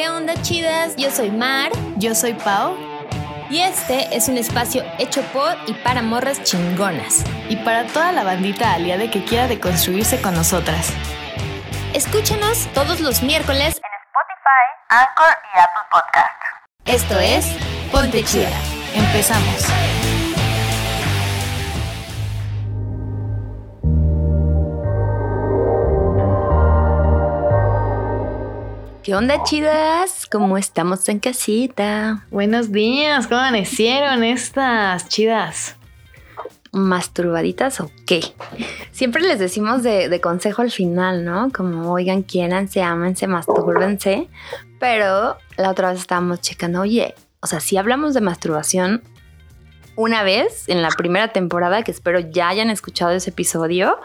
¿Qué onda chidas? Yo soy Mar. Yo soy Pau. Y este es un espacio hecho por y para morras chingonas. Y para toda la bandita aliada que quiera deconstruirse con nosotras. Escúchanos todos los miércoles en Spotify, Anchor y Apple Podcast. Esto es Ponte Chida. Empezamos. ¿Qué onda, chidas? ¿Cómo estamos en casita? Buenos días, ¿cómo amanecieron estas chidas? ¿Masturbaditas o qué? Siempre les decimos de, consejo al final, ¿no? Como, oigan, quiéranse, ámense, mastúrbense. Pero la otra vez estábamos checando, oye, o sea, si hablamos de masturbación una vez en la primera temporada, que espero ya hayan escuchado ese episodio,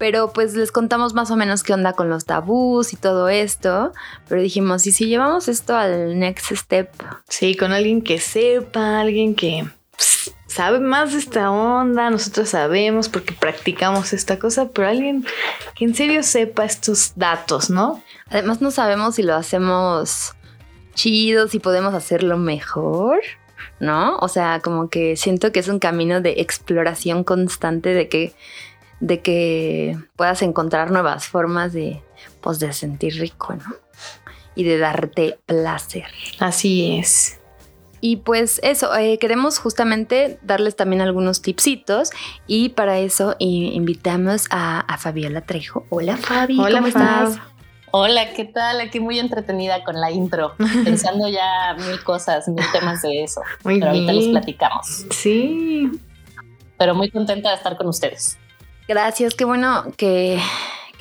pero pues les contamos más o menos qué onda con los tabús y todo esto. Pero dijimos, ¿y si llevamos esto al next step? Sí, con alguien que sepa, alguien que pues, sabe más de esta onda, nosotros sabemos porque practicamos esta cosa, pero alguien que en serio sepa estos datos, ¿no? Además no sabemos si lo hacemos chido, si podemos hacerlo mejor. ¿No? O sea, como que siento que es un camino de exploración constante de que de que puedas encontrar nuevas formas de, pues, de sentir rico, ¿no? Y de darte placer. Así es. Y pues eso, eh, queremos justamente darles también algunos tipsitos y para eso invitamos a, Fabiola Trejo. Hola Fabi, Hola, ¿cómo estás? Hola, ¿qué tal? Aquí muy entretenida con la intro, pensando ya mil cosas, mil temas de eso. Muy pero ahorita los platicamos. Sí. Pero muy contenta de estar con ustedes. Gracias, qué bueno que,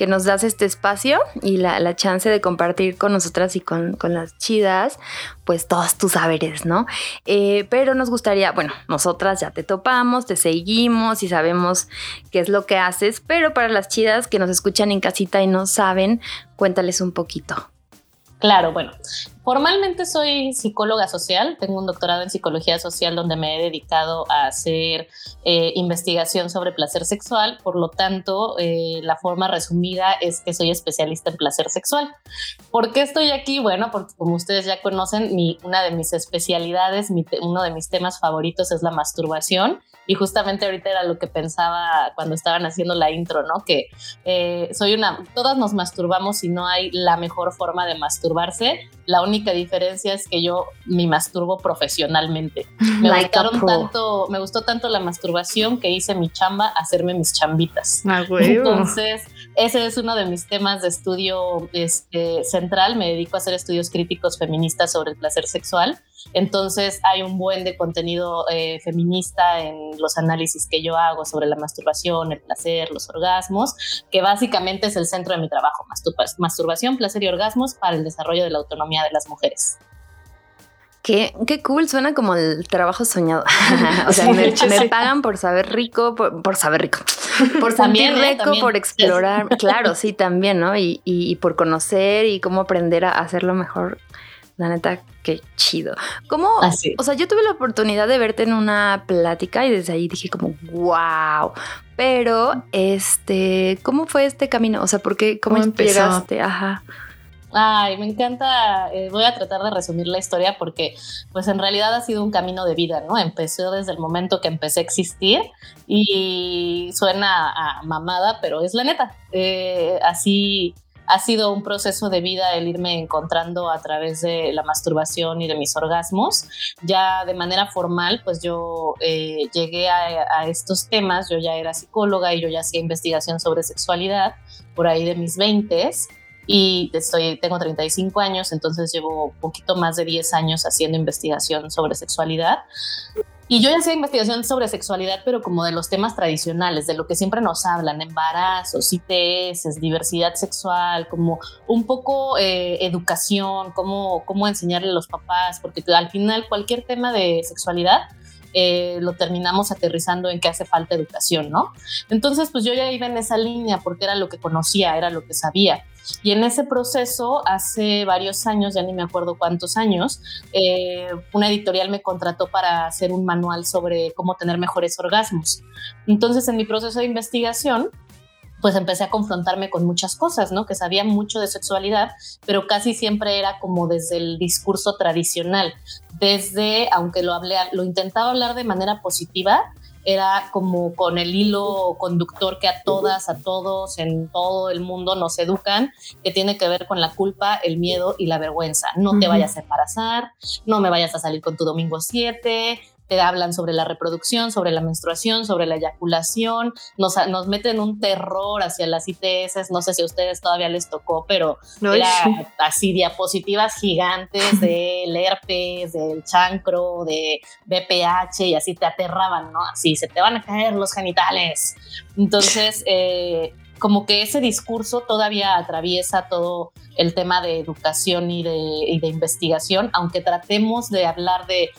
nos das este espacio y la, chance de compartir con nosotras y con, las chidas, pues todos tus saberes, ¿no? Eh, pero nos gustaría, bueno, nosotras ya te topamos, te seguimos y sabemos qué es lo que haces, pero para las chidas que nos escuchan en casita y no saben, cuéntales un poquito. Claro, bueno, formalmente soy psicóloga social, tengo un doctorado en psicología social donde me he dedicado a hacer eh, investigación sobre placer sexual, por lo tanto, eh, la forma resumida es que soy especialista en placer sexual. ¿Por qué estoy aquí? Bueno, porque como ustedes ya conocen, una de mis especialidades, uno de mis temas favoritos es la masturbación y justamente ahorita era lo que pensaba cuando estaban haciendo la intro, ¿no? Que eh, soy una, todas nos masturbamos y no hay la mejor forma de masturbarse. La única diferencia es que yo me masturbo profesionalmente. Me gustaron tanto, me gustó tanto la masturbación que hice mi chamba hacerme mis chambitas. Ah, Entonces, ese es uno de mis temas de estudio este, central. Me dedico a hacer estudios críticos feministas sobre el placer sexual. Entonces, hay un buen de contenido eh, feminista en los análisis que yo hago sobre la masturbación, el placer, los orgasmos, que básicamente es el centro de mi trabajo, masturbación, placer y orgasmos para el desarrollo de la autonomía de las mujeres. Qué, qué cool, suena como el trabajo soñado. o sea, me, pagan por saber rico, por, saber rico, por sentir ¿eh? rico, por explorar. Claro, sí, también, ¿no? Y, y, por conocer y cómo aprender a hacerlo mejor la neta, qué chido. ¿Cómo? O sea, yo tuve la oportunidad de verte en una plática y desde ahí dije como, wow. Pero, este, ¿cómo fue este camino? O sea, ¿por qué? ¿Cómo, ¿Cómo llegaste? Ajá. Ay, me encanta. Eh, voy a tratar de resumir la historia porque, pues, en realidad ha sido un camino de vida, ¿no? Empezó desde el momento que empecé a existir y suena a mamada, pero es la neta. Eh, así ha sido un proceso de vida el irme encontrando a través de la masturbación y de mis orgasmos. Ya de manera formal, pues yo eh, llegué a, estos temas, yo ya era psicóloga y yo ya hacía investigación sobre sexualidad por ahí de mis 20 y estoy, tengo 35 años, entonces llevo un poquito más de 10 años haciendo investigación sobre sexualidad. Y yo ya hacía investigación sobre sexualidad, pero como de los temas tradicionales, de lo que siempre nos hablan, embarazos, ITS, diversidad sexual, como un poco eh, educación, cómo, cómo enseñarle a los papás, porque al final cualquier tema de sexualidad eh, lo terminamos aterrizando en que hace falta educación, ¿no? Entonces, pues yo ya iba en esa línea porque era lo que conocía, era lo que sabía. Y en ese proceso, hace varios años, ya ni me acuerdo cuántos años, eh, una editorial me contrató para hacer un manual sobre cómo tener mejores orgasmos. Entonces, en mi proceso de investigación, pues empecé a confrontarme con muchas cosas, ¿no? Que sabía mucho de sexualidad, pero casi siempre era como desde el discurso tradicional, desde, aunque lo hablé, lo intentaba hablar de manera positiva, era como con el hilo conductor que a todas, a todos, en todo el mundo nos educan, que tiene que ver con la culpa, el miedo y la vergüenza. No te vayas a embarazar, no me vayas a salir con tu domingo 7, te hablan sobre la reproducción, sobre la menstruación, sobre la eyaculación, nos, nos meten un terror hacia las ITS, no sé si a ustedes todavía les tocó, pero era así diapositivas gigantes del herpes, del chancro, de BPH y así te aterraban, ¿no? Así se te van a caer los genitales. Entonces, eh, como que ese discurso todavía atraviesa todo el tema de educación y de, y de investigación, aunque tratemos de hablar de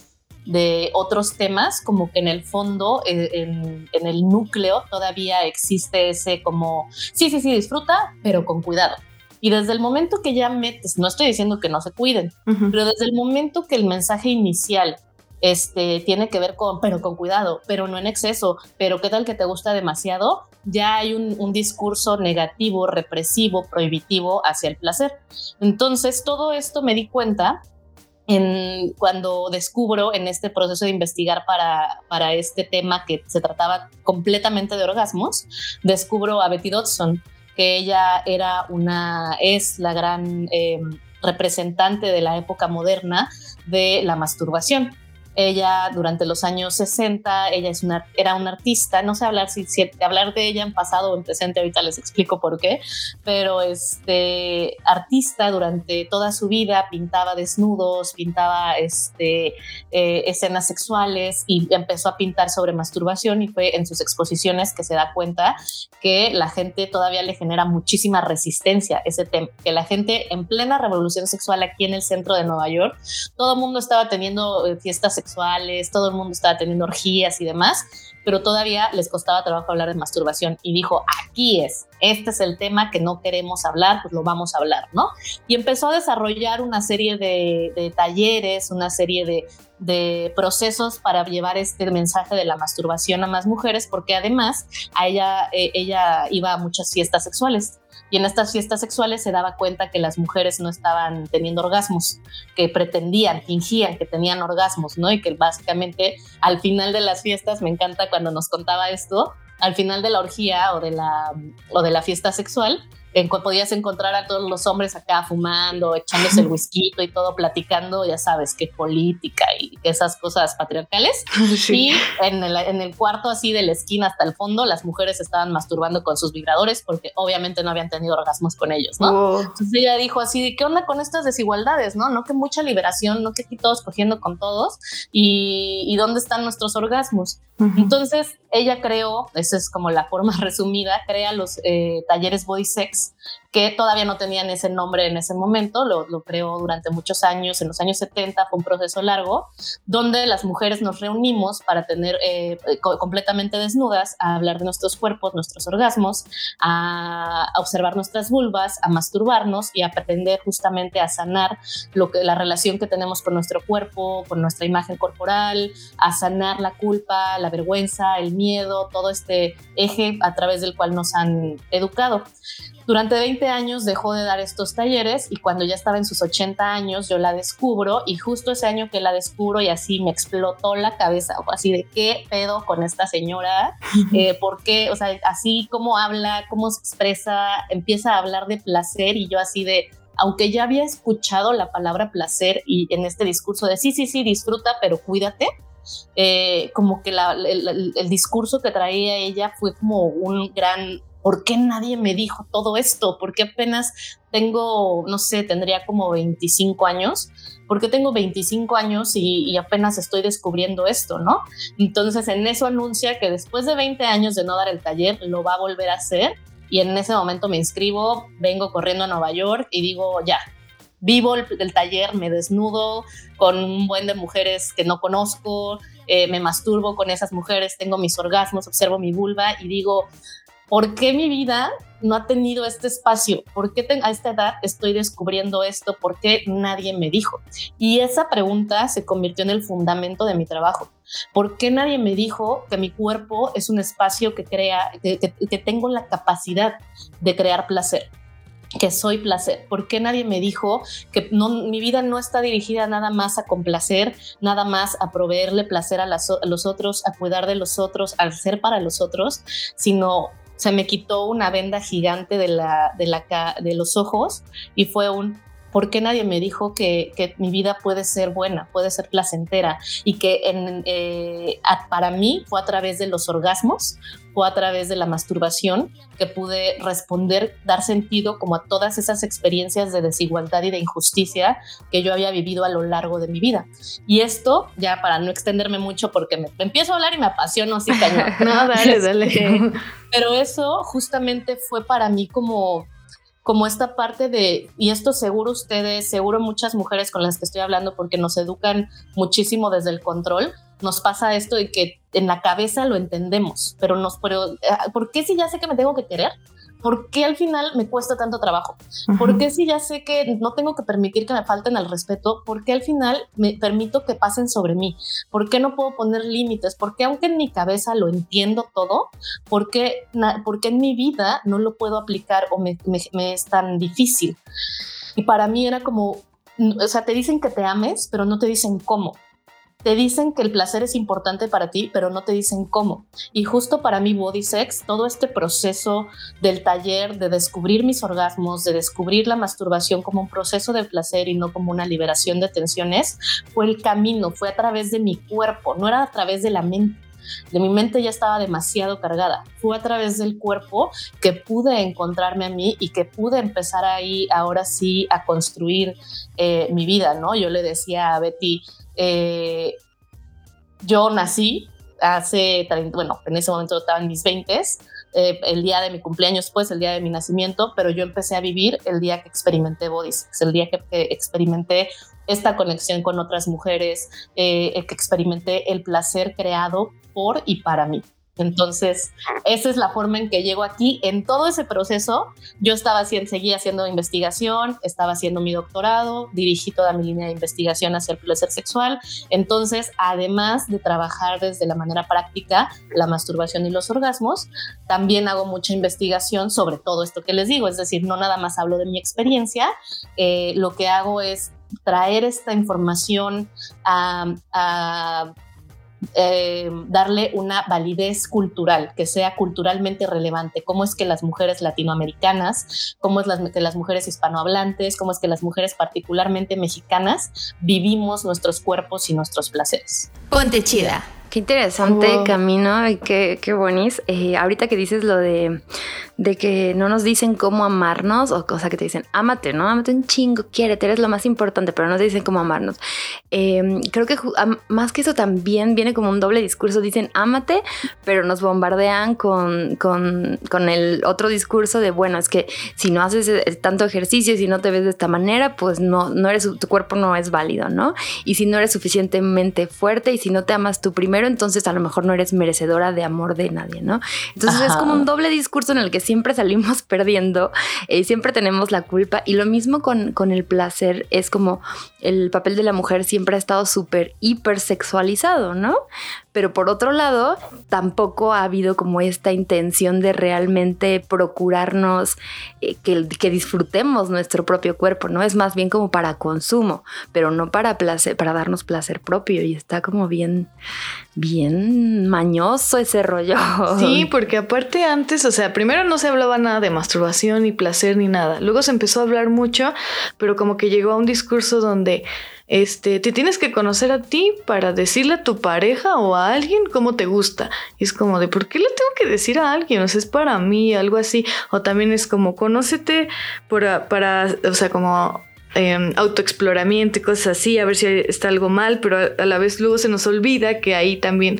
de otros temas, como que en el fondo, eh, en, el núcleo, todavía existe ese como, sí, sí, sí, disfruta, pero con cuidado. Y desde el momento que ya metes, no estoy diciendo que no se cuiden, pero desde el momento que el mensaje inicial este, tiene que ver con, pero con cuidado, pero no en exceso, pero qué tal que te gusta demasiado, ya hay un, un, discurso negativo, represivo, prohibitivo hacia el placer. Entonces, todo esto me di cuenta cuando descubro en este proceso de investigar para, para este tema que se trataba completamente de orgasmos, descubro a Betty Dodson, que ella era una, es la gran em, representante de la época moderna de la masturbación. Ella durante los años 60, ella es una, era una artista, no sé hablar si, hablar de ella en pasado o en presente, ahorita les explico por qué, pero este artista durante toda su vida pintaba desnudos, pintaba este, eh, escenas sexuales y empezó a pintar sobre masturbación y fue en sus exposiciones que se da cuenta que la gente todavía le genera muchísima resistencia ese tema, que la gente en plena revolución sexual aquí en el centro de Nueva York, todo el mundo estaba teniendo eh, fiestas sexuales, todo el mundo estaba teniendo orgías y demás, pero todavía les costaba trabajo hablar de masturbación y dijo, aquí es, este es el tema que no queremos hablar, pues lo vamos a hablar, ¿no? Y empezó a desarrollar una serie de, talleres, una serie de, de, procesos para llevar este mensaje de la masturbación a más mujeres, porque además a ella, eh, ella iba a muchas fiestas sexuales y en estas fiestas sexuales se daba cuenta que las mujeres no estaban teniendo orgasmos, que pretendían, fingían que tenían orgasmos, ¿no? Y que básicamente al final de las fiestas, me encanta cuando nos contaba esto, al final de la orgía o de la, o de la fiesta sexual, en, podías encontrar a todos los hombres acá fumando, echándose el whisky y todo, platicando, ya sabes, qué política y esas cosas patriarcales. Y en el, en el, cuarto así de la esquina hasta el fondo, las mujeres estaban masturbando con sus vibradores porque obviamente no habían tenido orgasmos con ellos, ¿no? Entonces ella dijo así, ¿qué onda con estas desigualdades, no? No que mucha liberación, no que aquí todos cogiendo con todos y, y dónde están nuestros orgasmos. Entonces ella creó, esa es como la forma resumida, crea los eh, talleres Body Sex que todavía no tenían ese nombre en ese momento, lo, lo, creó durante muchos años, en los años 70 fue un proceso largo, donde las mujeres nos reunimos para tener eh, completamente desnudas, a hablar de nuestros cuerpos, nuestros orgasmos, a, observar nuestras vulvas, a masturbarnos y a aprender justamente a sanar lo que, la relación que tenemos con nuestro cuerpo, con nuestra imagen corporal, a sanar la culpa, la vergüenza, el miedo, todo este eje a través del cual nos han educado. Durante 20 años dejó de dar estos talleres y cuando ya estaba en sus 80 años yo la descubro y justo ese año que la descubro y así me explotó la cabeza, así de qué pedo con esta señora, eh, por qué, o sea, así como habla, cómo se expresa, empieza a hablar de placer y yo así de, aunque ya había escuchado la palabra placer y en este discurso de sí, sí, sí, disfruta, pero cuídate, eh, como que el, discurso que traía ella fue como un gran ¿por qué nadie me dijo todo esto? ¿Por qué apenas tengo, no sé, tendría como 25 años? ¿Por qué tengo 25 años y, apenas estoy descubriendo esto, no? Entonces en eso anuncia que después de 20 años de no dar el taller, lo va a volver a hacer. Y en ese momento me inscribo, vengo corriendo a Nueva York y digo, ya, vivo el, taller, me desnudo con un buen de mujeres que no conozco, eh, me masturbo con esas mujeres, tengo mis orgasmos, observo mi vulva y digo, ¿por qué mi vida no ha tenido este espacio? ¿Por qué a esta edad estoy descubriendo esto? ¿Por qué nadie me dijo? Y esa pregunta se convirtió en el fundamento de mi trabajo. ¿Por qué nadie me dijo que mi cuerpo es un espacio que crea, que, tengo la capacidad de crear placer? que soy placer. ¿Por qué nadie me dijo que mi vida no está dirigida nada más a complacer, nada más a proveerle placer a, los otros, a cuidar de los otros, al ser para los otros, sino se me quitó una venda gigante de, la, de, la, de los ojos y fue un ¿por qué nadie me dijo que, mi vida puede ser buena, puede ser placentera? Y que eh, para mí fue a través de los orgasmos, fue a través de la masturbación que pude responder, dar sentido como a todas esas experiencias de desigualdad y de injusticia que yo había vivido a lo largo de mi vida. Y esto, ya para no extenderme mucho, porque me, empiezo a hablar y me apasiono así cañón. no, dale, dale. Pero eso justamente fue para mí como como esta parte de, y esto seguro ustedes, seguro muchas mujeres con las que estoy hablando porque nos educan muchísimo desde el control, nos pasa esto de que en la cabeza lo entendemos, pero nos, pero, ah, ¿por qué si ya sé que me tengo que querer? ¿Por qué al final me cuesta tanto trabajo? ¿Por qué si ya sé que no tengo que permitir que me falten al respeto? ¿Por qué al final me permito que pasen sobre mí? ¿Por qué no puedo poner límites? ¿Por qué aunque en mi cabeza lo entiendo todo, por qué, en mi vida no lo puedo aplicar o me, me es tan difícil? Y para mí era como, o sea, te dicen que te ames, pero no te dicen cómo te dicen que el placer es importante para ti, pero no te dicen cómo. Y justo para mí, Body Sex, todo este proceso del taller de descubrir mis orgasmos, de descubrir la masturbación como un proceso de placer y no como una liberación de tensiones, fue el camino, fue a través de mi cuerpo, no era a través de la mente. De mi mente ya estaba demasiado cargada. Fue a través del cuerpo que pude encontrarme a mí y que pude empezar ahí ahora sí a construir eh, mi vida, ¿no? Yo le decía a Betty, eh, yo nací hace, bueno, en ese momento estaba en mis 20 eh, el día de mi cumpleaños, pues el día de mi nacimiento, pero yo empecé a vivir el día que experimenté body el día que, experimenté esta conexión con otras mujeres, eh, que experimenté el placer creado por y para mí. Entonces, esa es la forma en que llego aquí. En todo ese proceso, yo estaba haciendo, seguía haciendo investigación, estaba haciendo mi doctorado, dirigí toda mi línea de investigación hacia el placer sexual. Entonces, además de trabajar desde la manera práctica la masturbación y los orgasmos, también hago mucha investigación sobre todo esto que les digo. Es decir, no nada más hablo de mi experiencia, eh, lo que hago es traer esta información a eh, darle una validez cultural, que sea culturalmente relevante. ¿Cómo es que las mujeres latinoamericanas, cómo es que las mujeres hispanohablantes, cómo es que las mujeres particularmente mexicanas vivimos nuestros cuerpos y nuestros placeres? Ponte chida. Qué interesante camino y qué, qué bonis. Eh, ahorita que dices lo de, de que no nos dicen cómo amarnos, o cosa que te dicen, ámate, ¿no? Ámate un chingo, quiérete, eres lo más importante, pero no te dicen cómo amarnos. Em, creo que más que eso también viene como un doble discurso. Dicen, ámate, pero nos bombardean con, con, con el otro discurso de, bueno, es que si no haces eh, tanto ejercicio y si no te ves de esta manera, pues no, no eres, tu cuerpo no es válido, ¿no? Y si no eres suficientemente fuerte y si no te amas tu primero, entonces a lo mejor no eres merecedora de amor de nadie, ¿no? Entonces es como un doble discurso en el que siempre salimos perdiendo y eh, siempre tenemos la culpa. Y lo mismo con, con el placer, es como el papel de la mujer siempre ha estado súper hipersexualizado, ¿no? Pero por otro lado, tampoco ha habido como esta intención de realmente procurarnos eh, que, que, disfrutemos nuestro propio cuerpo, ¿no? Es más bien como para consumo, pero no para placer, para darnos placer propio. Y está como bien, bien mañoso ese rollo. Sí, porque aparte antes, o sea, primero no se hablaba nada de masturbación, ni placer, ni nada. Luego se empezó a hablar mucho, pero como que llegó a un discurso donde este, te tienes que conocer a ti para decirle a tu pareja o a alguien cómo te gusta. Y es como de, ¿por qué le tengo que decir a alguien? O sea, es para mí, algo así. O también es como, conócete para, para o sea, como eh, autoexploramiento y cosas así, a ver si está algo mal, pero a, la vez luego se nos olvida que ahí también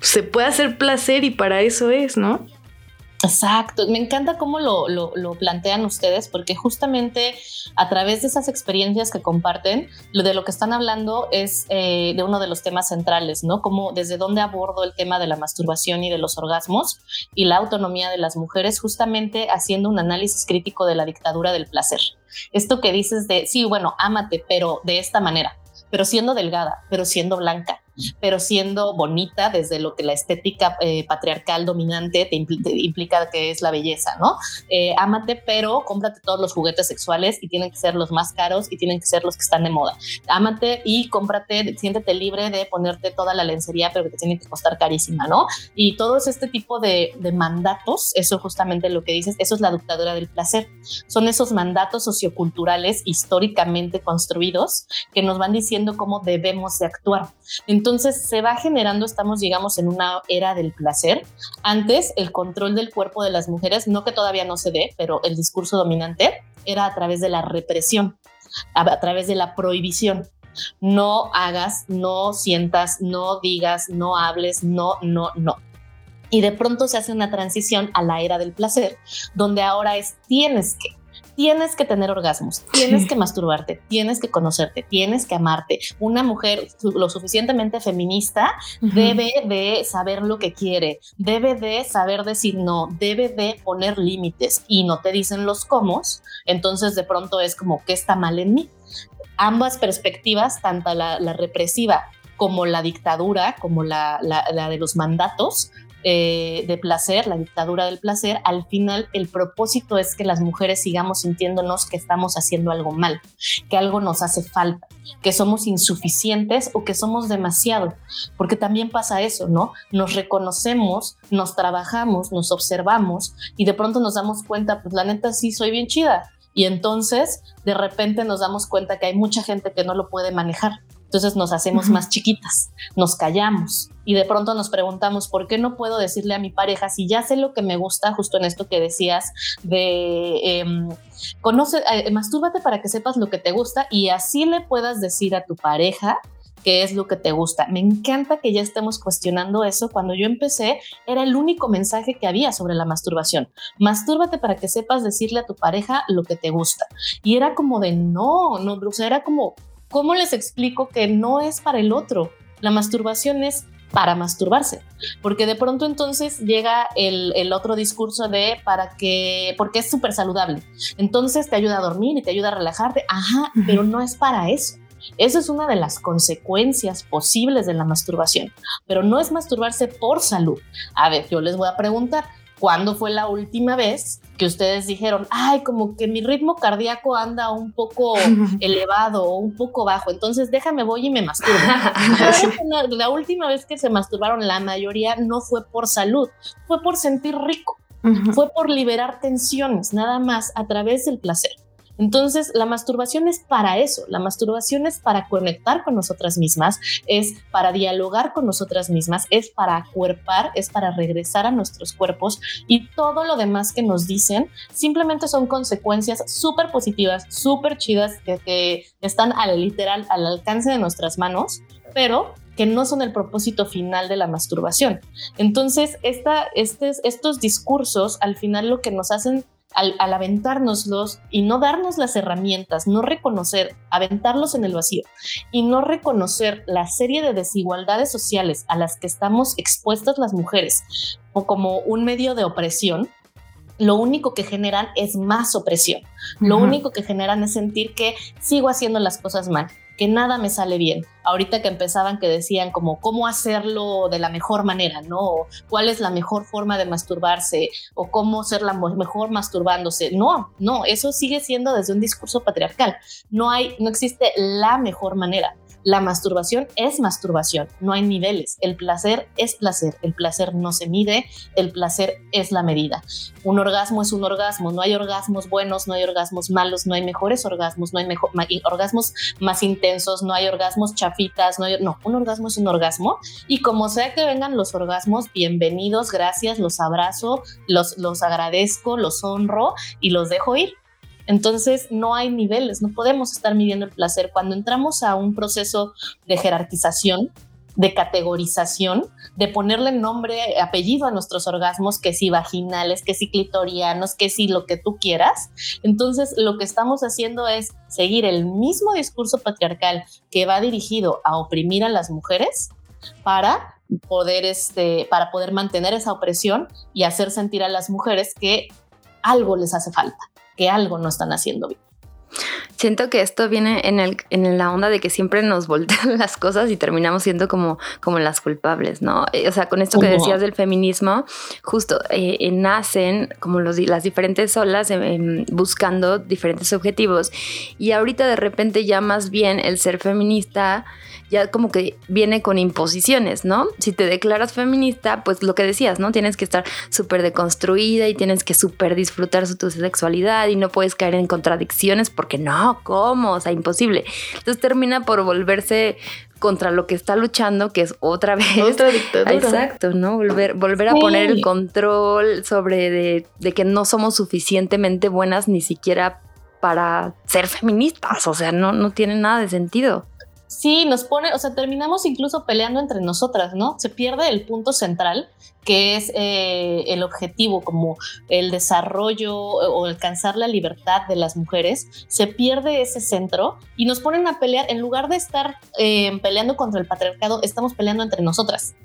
se puede hacer placer y para eso es, ¿no? Exacto, me encanta cómo lo, lo, plantean ustedes, porque justamente a través de esas experiencias que comparten, lo de lo que están hablando es eh, de uno de los temas centrales, ¿no? Como desde dónde abordo el tema de la masturbación y de los orgasmos y la autonomía de las mujeres, justamente haciendo un análisis crítico de la dictadura del placer. Esto que dices de, sí, bueno, ámate, pero de esta manera, pero siendo delgada, pero siendo blanca, pero siendo bonita desde lo que la estética eh, patriarcal dominante te, implica que es la belleza, ¿no? Eh, ámate, pero cómprate todos los juguetes sexuales y tienen que ser los más caros y tienen que ser los que están de moda. Ámate y cómprate, siéntete libre de ponerte toda la lencería, pero que te tiene que costar carísima, ¿no? Y todo este tipo de, de mandatos, eso justamente lo que dices, eso es la dictadura del placer. Son esos mandatos socioculturales históricamente construidos que nos van diciendo cómo debemos de actuar. Entonces, entonces se va generando, estamos, digamos, en una era del placer. Antes, el control del cuerpo de las mujeres, no que todavía no se ve, pero el discurso dominante era a través de la represión, a, través de la prohibición no hagas, no sientas, no digas, no hables, no, no, no. Y de pronto se hace una transición a la era del placer, donde ahora es tienes que, tienes que tener orgasmos, tienes que masturbarte, tienes que conocerte, tienes que amarte. Una mujer lo suficientemente feminista debe de saber lo que quiere, debe de saber decir no, debe de poner límites y no te dicen los cómo, entonces de pronto es como, ¿qué está mal en mí? Ambas perspectivas, tanto la, represiva como la dictadura, como la, la de los mandatos, eh, de placer, la dictadura del placer, al final el propósito es que las mujeres sigamos sintiéndonos que estamos haciendo algo mal, que algo nos hace falta, que somos insuficientes o que somos demasiado, porque también pasa eso, ¿no? Nos reconocemos, nos trabajamos, nos observamos y de pronto nos damos cuenta, pues la neta sí soy bien chida. Y entonces de repente nos damos cuenta que hay mucha gente que no lo puede manejar entonces nos hacemos más chiquitas, nos callamos y de pronto nos preguntamos, ¿por qué no puedo decirle a mi pareja si ya sé lo que me gusta, justo en esto que decías de em, conoce, eh, mastúrbate para que sepas lo que te gusta y así le puedas decir a tu pareja qué es lo que te gusta. Me encanta que ya estemos cuestionando eso. Cuando yo empecé, era el único mensaje que había sobre la masturbación. Mastúrbate para que sepas decirle a tu pareja lo que te gusta. Y era como de no, no, o sea, era como ¿cómo les explico que no es para el otro? La masturbación es para masturbarse, porque de pronto entonces llega el, otro discurso de para que, porque es súper saludable, entonces te ayuda a dormir y te ayuda a relajarte, ajá, pero no es para eso. Esa es una de las consecuencias posibles de la masturbación, pero no es masturbarse por salud. A ver, yo les voy a preguntar, ¿Cuándo fue la última vez que ustedes dijeron, ay, como que mi ritmo cardíaco anda un poco elevado o un poco bajo, entonces déjame voy y me masturbo? la última vez que se masturbaron, la mayoría no fue por salud, fue por sentir rico, fue por liberar tensiones, nada más a través del placer. Entonces, la masturbación es para eso, la masturbación es para conectar con nosotras mismas, es para dialogar con nosotras mismas, es para acuerpar, es para regresar a nuestros cuerpos y todo lo demás que nos dicen simplemente son consecuencias súper positivas, súper chidas que, están al literal al alcance de nuestras manos, pero que no son el propósito final de la masturbación. Entonces, estos discursos al final lo que nos hacen al, aventárnoslos y no darnos las herramientas, no reconocer, aventarlos en el vacío y no reconocer la serie de desigualdades sociales a las que estamos expuestas las mujeres o como un medio de opresión, lo único que generan es más opresión. Lo único que generan es sentir que sigo haciendo las cosas mal, que nada me sale bien. Ahorita que empezaban que decían como cómo hacerlo de la mejor manera, ¿no? cuál es la mejor forma de masturbarse o cómo ser la mejor masturbándose. No, no, eso sigue siendo desde un discurso patriarcal. No hay, no existe la mejor manera. La masturbación es masturbación, no hay niveles. El placer es placer, el placer no se mide, el placer es la medida. Un orgasmo es un orgasmo, no hay orgasmos buenos, no hay orgasmos malos, no hay mejores orgasmos, no hay orgasmos más intensos, no hay orgasmos chafitas, no, hay, no, un orgasmo es un orgasmo y como sea que vengan los orgasmos, bienvenidos, gracias, los abrazo, los, los agradezco, los honro y los dejo ir. Entonces no hay niveles, no podemos estar midiendo el placer. Cuando entramos a un proceso de jerarquización, de categorización, de ponerle nombre, apellido a nuestros orgasmos, que si vaginales, que si clitorianos, que si lo que tú quieras. Entonces, lo que estamos haciendo es seguir el mismo discurso patriarcal que va dirigido a oprimir a las mujeres para poder, este, para poder mantener esa opresión y hacer sentir a las mujeres que algo les hace falta, que algo no están haciendo bien. Siento que esto viene en, el, en la onda de que siempre nos voltean las cosas y terminamos siendo como, como las culpables, ¿no? Eh, o sea, con esto que decías del feminismo, justo eh, eh, nacen como los, las diferentes olas buscando diferentes objetivos y ahorita de repente ya más bien el ser feminista ya como que viene con imposiciones, ¿no? Si te declaras feminista, pues lo que decías, ¿no? Tienes que estar súper deconstruida y tienes que súper disfrutar tu sexualidad y no puedes caer en contradicciones porque no, ¿cómo? O sea, imposible. Entonces termina por volverse contra lo que está luchando, que es otra vez. Otra dictadura. Exacto, ¿no? Volver, volver a poner el control sobre de, de, que no somos suficientemente buenas ni siquiera para ser feministas. O sea, no, no tiene nada de sentido. Sí, nos pone, o sea, terminamos incluso peleando entre nosotras, ¿no? Se pierde el punto central, que es eh, el objetivo, como el desarrollo o alcanzar la libertad de las mujeres. Se pierde ese centro y nos ponen a pelear, en lugar de estar eh, peleando contra el patriarcado, estamos peleando entre nosotras.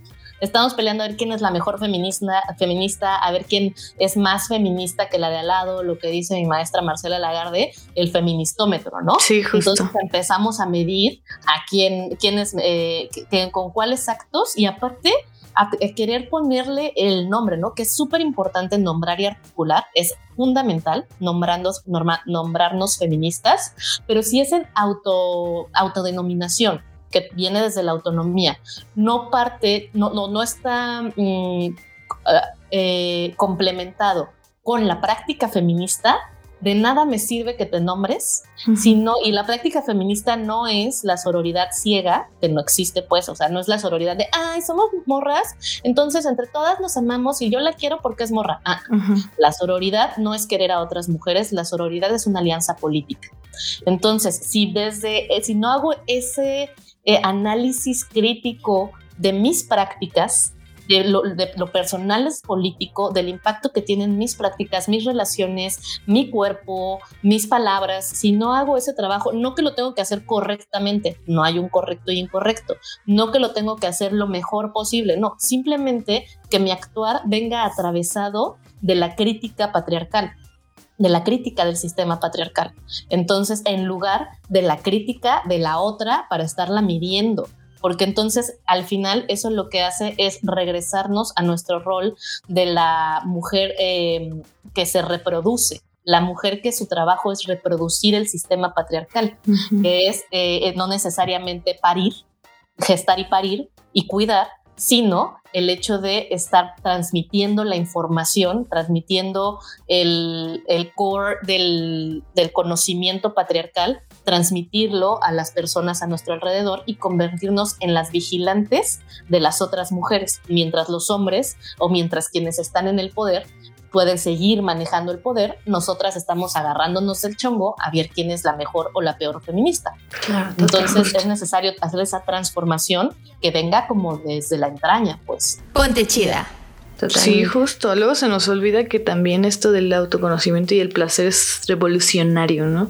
Estamos peleando a ver quién es la mejor feminista, feminista, a ver quién es más feminista que la de al lado, lo que dice mi maestra Marcela Lagarde, el feministómetro, ¿no? Sí, justo. Entonces empezamos a medir a quién, quién es, eh, con cuáles actos y aparte a, querer ponerle el nombre, ¿no? Que es súper importante nombrar y articular, es fundamental nombrarnos, nombrarnos feministas, pero si es en auto, autodenominación, que viene desde la autonomía, no parte, no, no, no está mm, eh, complementado con la práctica feminista, de nada me sirve que te nombres, sino, y la práctica feminista no es la sororidad ciega, que no existe pues, o sea, no es la sororidad de, ay, somos morras, entonces entre todas nos amamos y yo la quiero porque es morra. Ah, La sororidad no es querer a otras mujeres, la sororidad es una alianza política. Entonces, si desde, eh, si no hago ese eh, análisis crítico de mis prácticas, de lo, de lo, personal es político, del impacto que tienen mis prácticas, mis relaciones, mi cuerpo, mis palabras. Si no hago ese trabajo, no que lo tengo que hacer correctamente, no hay un correcto y incorrecto, no que lo tengo que hacer lo mejor posible, no, simplemente que mi actuar venga atravesado de la crítica patriarcal de la crítica del sistema patriarcal. Entonces, en lugar de la crítica de la otra para estarla midiendo, porque entonces al final eso lo que hace es regresarnos a nuestro rol de la mujer em, que se reproduce, la mujer que su trabajo es reproducir el sistema patriarcal, que es eh, no necesariamente parir, gestar y parir y cuidar, sino el hecho de estar transmitiendo la información, transmitiendo el, core del, conocimiento patriarcal, transmitirlo a las personas a nuestro alrededor y convertirnos en las vigilantes de las otras mujeres, mientras los hombres o mientras quienes están en el poder pueden seguir manejando el poder, nosotras estamos agarrándonos el chongo a ver quién es la mejor o la peor feminista. Entonces es necesario hacer esa transformación que venga como desde la entraña, pues. Ponte chida. Sí, justo. Luego se nos olvida que también esto del autoconocimiento y el placer es revolucionario, ¿no?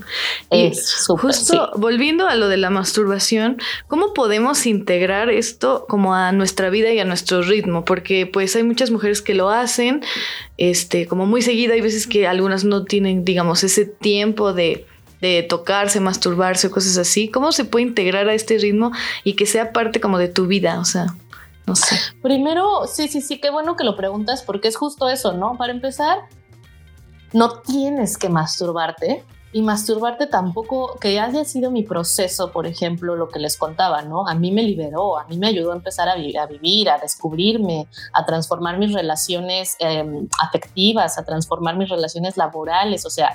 Es justo volviendo a lo de la masturbación, ¿cómo podemos integrar esto como a nuestra vida y a nuestro ritmo? Porque pues hay muchas mujeres que lo hacen, este, como muy seguida, hay veces que algunas no tienen, digamos, ese tiempo de de tocarse, masturbarse o cosas así. ¿Cómo se puede integrar a este ritmo y que sea parte como de tu vida? O sea. No sé. Primero, sí, sí, sí, qué bueno que lo preguntas porque es justo eso, ¿no? Para empezar, no tienes que masturbarte y masturbarte tampoco, que haya sido mi proceso, por ejemplo, lo que les contaba, ¿no? A mí me liberó, a mí me ayudó a empezar a, a vivir, a descubrirme, a transformar mis relaciones em, afectivas, a transformar mis relaciones laborales, o sea,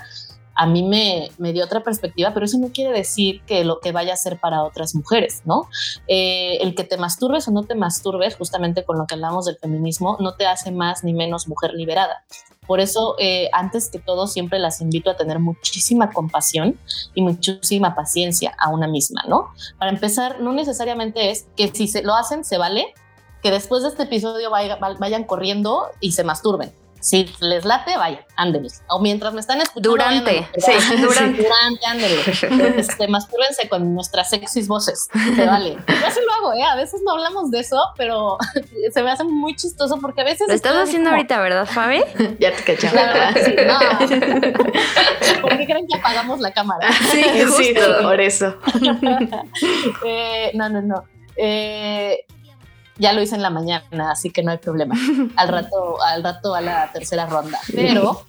a mí me, me, dio otra perspectiva, pero eso no quiere decir que lo que vaya a ser para otras mujeres, ¿no? Eh, el que te masturbes o no te masturbes, justamente con lo que hablamos del feminismo, no te hace más ni menos mujer liberada. Por eso, eh, antes que todo, siempre las invito a tener muchísima compasión y muchísima paciencia a una misma, ¿no? Para empezar, no necesariamente es que si se lo hacen, se vale, que después de este episodio vayan corriendo y se masturben si les late, vaya, ándenle. O mientras me están escuchando. Durante, sí, durante. Durante, ándenle. Este, mastúrbense con nuestras sexys voces. Te vale. Yo sí lo hago, ¿eh? A veces no hablamos de eso, pero se me hace muy chistoso porque a veces. Lo estás haciendo ahorita, ¿verdad, Fabi? ya te cachamos. Sí, no. ¿Por qué creen que apagamos la cámara? Sí, sí, por eso. eh, no, no, no. Eh, ya lo hice en la mañana, así que no hay problema. Al rato, al rato a la tercera ronda. Pero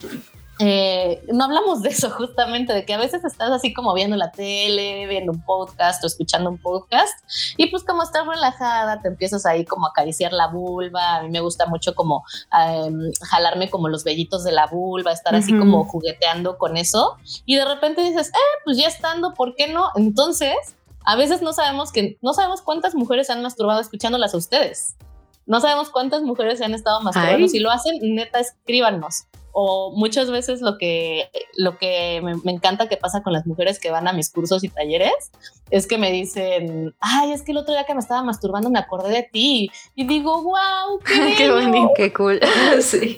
eh, no hablamos de eso justamente, de que a veces estás así como viendo la tele, viendo un podcast o escuchando un podcast y pues como estás relajada te empiezas ahí como a acariciar la vulva, a mí me gusta mucho como em, jalarme como los vellitos de la vulva, estar así como jugueteando con eso y de repente dices, eh, pues ya estando, ¿por qué no? Entonces a veces no sabemos que no sabemos cuántas mujeres se han masturbado escuchándolas a ustedes. No sabemos cuántas mujeres se han estado masturbando. Si lo hacen, neta, escríbanos o muchas veces lo que, lo que me, encanta que pasa con las mujeres que van a mis cursos y talleres es que me dicen, ay, es que el otro día que me estaba masturbando me acordé de ti. Y digo, wow, qué, qué bonito, qué cool. sí.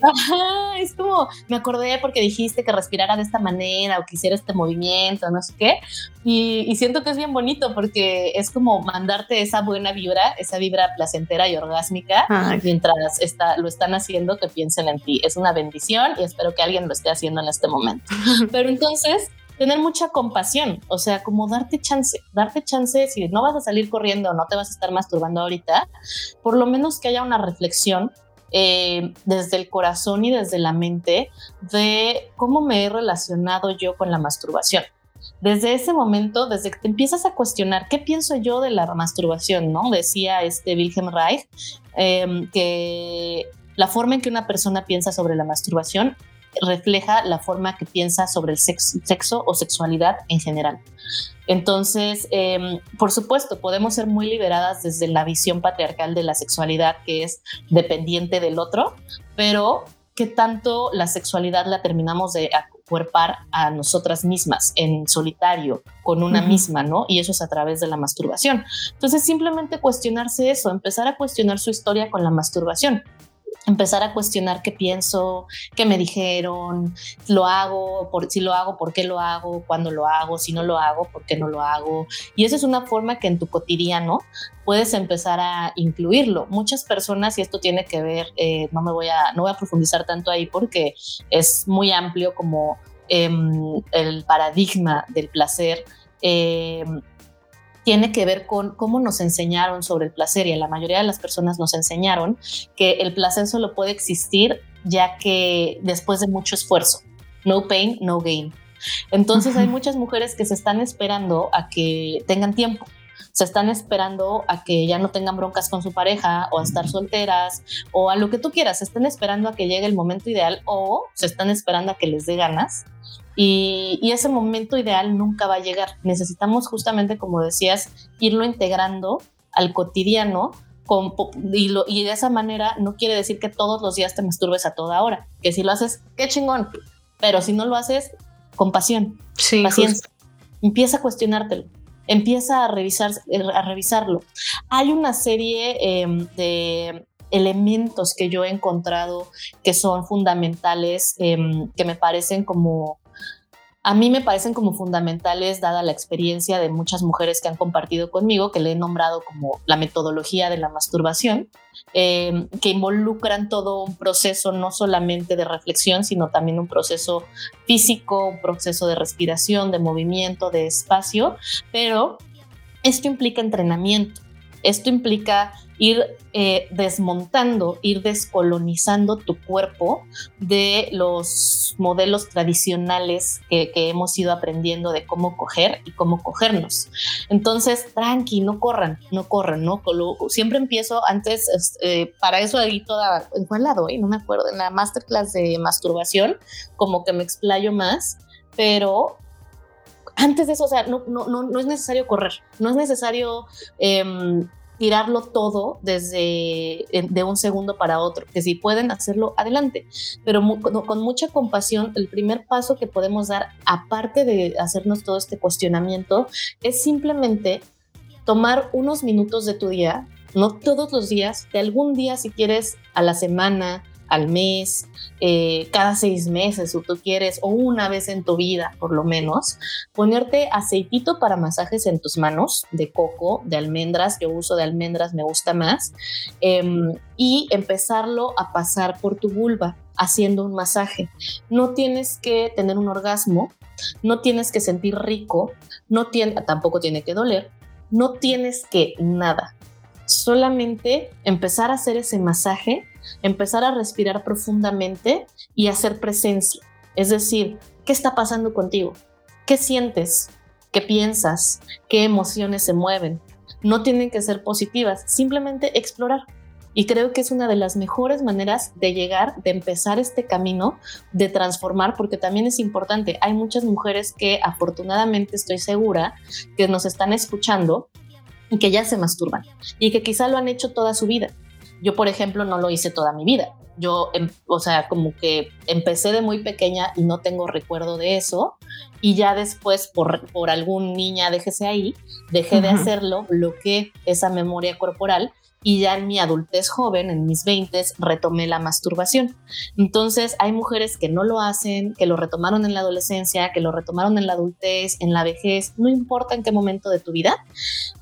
es como, me acordé porque dijiste que respirara de esta manera o que hiciera este movimiento, no sé qué. Y, siento que es bien bonito porque es como mandarte esa buena vibra, esa vibra placentera y orgásmica mientras está, lo están haciendo que piensen en ti. Es una bendición y espero que alguien lo esté haciendo en este momento. Pero entonces, tener mucha compasión, o sea, como darte chance, darte chance, si no vas a salir corriendo, no te vas a estar masturbando ahorita, por lo menos que haya una reflexión eh, desde el corazón y desde la mente de cómo me he relacionado yo con la masturbación. Desde ese momento, desde que te empiezas a cuestionar qué pienso yo de la masturbación, ¿no? Decía este Wilhelm Reich em, que la forma en que una persona piensa sobre la masturbación refleja la forma que piensa sobre el sexo, o sexualidad en general. Entonces, em, por supuesto, podemos ser muy liberadas desde la visión patriarcal de la sexualidad que es dependiente del otro, pero ¿qué tanto la sexualidad la terminamos de acuerpar a nosotras mismas en solitario, con una misma, ¿no? Y eso es a través de la masturbación. Entonces, simplemente cuestionarse eso, empezar a cuestionar su historia con la masturbación empezar a cuestionar qué pienso, qué me dijeron, lo hago, por, si lo hago, por qué lo hago, cuándo lo hago, si no lo hago, por qué no lo hago. Y esa es una forma que en tu cotidiano puedes empezar a incluirlo. Muchas personas, y esto tiene que ver, eh, no me voy a, no voy a profundizar tanto ahí porque es muy amplio como em, el paradigma del placer. Em, tiene que ver con cómo nos enseñaron sobre el placer y a la mayoría de las personas nos enseñaron que el placer solo puede existir ya que después de mucho esfuerzo. No pain, no gain. Entonces hay muchas mujeres que se están esperando a que tengan tiempo, se están esperando a que ya no tengan broncas con su pareja o a estar solteras o a lo que tú quieras, se están esperando a que llegue el momento ideal o se están esperando a que les dé ganas y, ese momento ideal nunca va a llegar. Necesitamos justamente, como decías, irlo integrando al cotidiano con, y, y, de esa manera no quiere decir que todos los días te masturbes a toda hora, que si lo haces, qué chingón, pero si no lo haces, compasión, sí, paciencia. Empieza a cuestionártelo, empieza a, revisar, a revisarlo. Hay una serie em, de elementos que yo he encontrado que son fundamentales, em, que me parecen como a mí me parecen como fundamentales, dada la experiencia de muchas mujeres que han compartido conmigo, que le he nombrado como la metodología de la masturbación, em, que involucran todo un proceso no solamente de reflexión, sino también un proceso físico, un proceso de respiración, de movimiento, de espacio, pero esto implica entrenamiento, esto implica ir eh, desmontando, ir descolonizando tu cuerpo de los modelos tradicionales que, hemos ido aprendiendo de cómo coger y cómo cogernos. Entonces, tranqui, no corran, no corran, ¿no? Siempre empiezo antes, eh, para eso ahí toda, ¿en cuál lado? Eh? No me acuerdo, en la masterclass de masturbación, como que me explayo más pero antes de eso, o sea, no, no, no, es necesario correr, no es necesario em, tirarlo todo desde de un segundo para otro, que si pueden hacerlo, adelante, pero con, mucha compasión, el primer paso que podemos dar, aparte de hacernos todo este cuestionamiento, es simplemente tomar unos minutos de tu día, no todos los días, de algún día si quieres a la semana, al mes, eh, cada seis meses, o tú quieres, o una vez en tu vida, por lo menos, ponerte aceitito para masajes en tus manos, de coco, de almendras, yo uso de almendras, me gusta más, em, y empezarlo a pasar por tu vulva haciendo un masaje. No tienes que tener un orgasmo, no tienes que sentir rico, no tiene, tampoco tiene que doler, no tienes que nada. Solamente empezar a hacer ese masaje empezar a respirar profundamente y hacer presencia. Es decir, ¿qué está pasando contigo? ¿Qué sientes? ¿Qué piensas? ¿Qué emociones se mueven? No tienen que ser positivas, simplemente explorar. Y creo que es una de las mejores maneras de llegar, de empezar este camino, de transformar, porque también es importante. Hay muchas mujeres que afortunadamente estoy segura que nos están escuchando y que ya se masturban y que quizá lo han hecho toda su vida yo, por ejemplo, no lo hice toda mi vida. Yo, em, o sea, como que empecé de muy pequeña y no tengo recuerdo de eso. Y ya después, por, por algún niña, déjese ahí, dejé de hacerlo, bloqueé esa memoria corporal y ya en mi adultez joven, en mis 20, retomé la masturbación. Entonces hay mujeres que no lo hacen, que lo retomaron en la adolescencia, que lo retomaron en la adultez, en la vejez, no importa en qué momento de tu vida,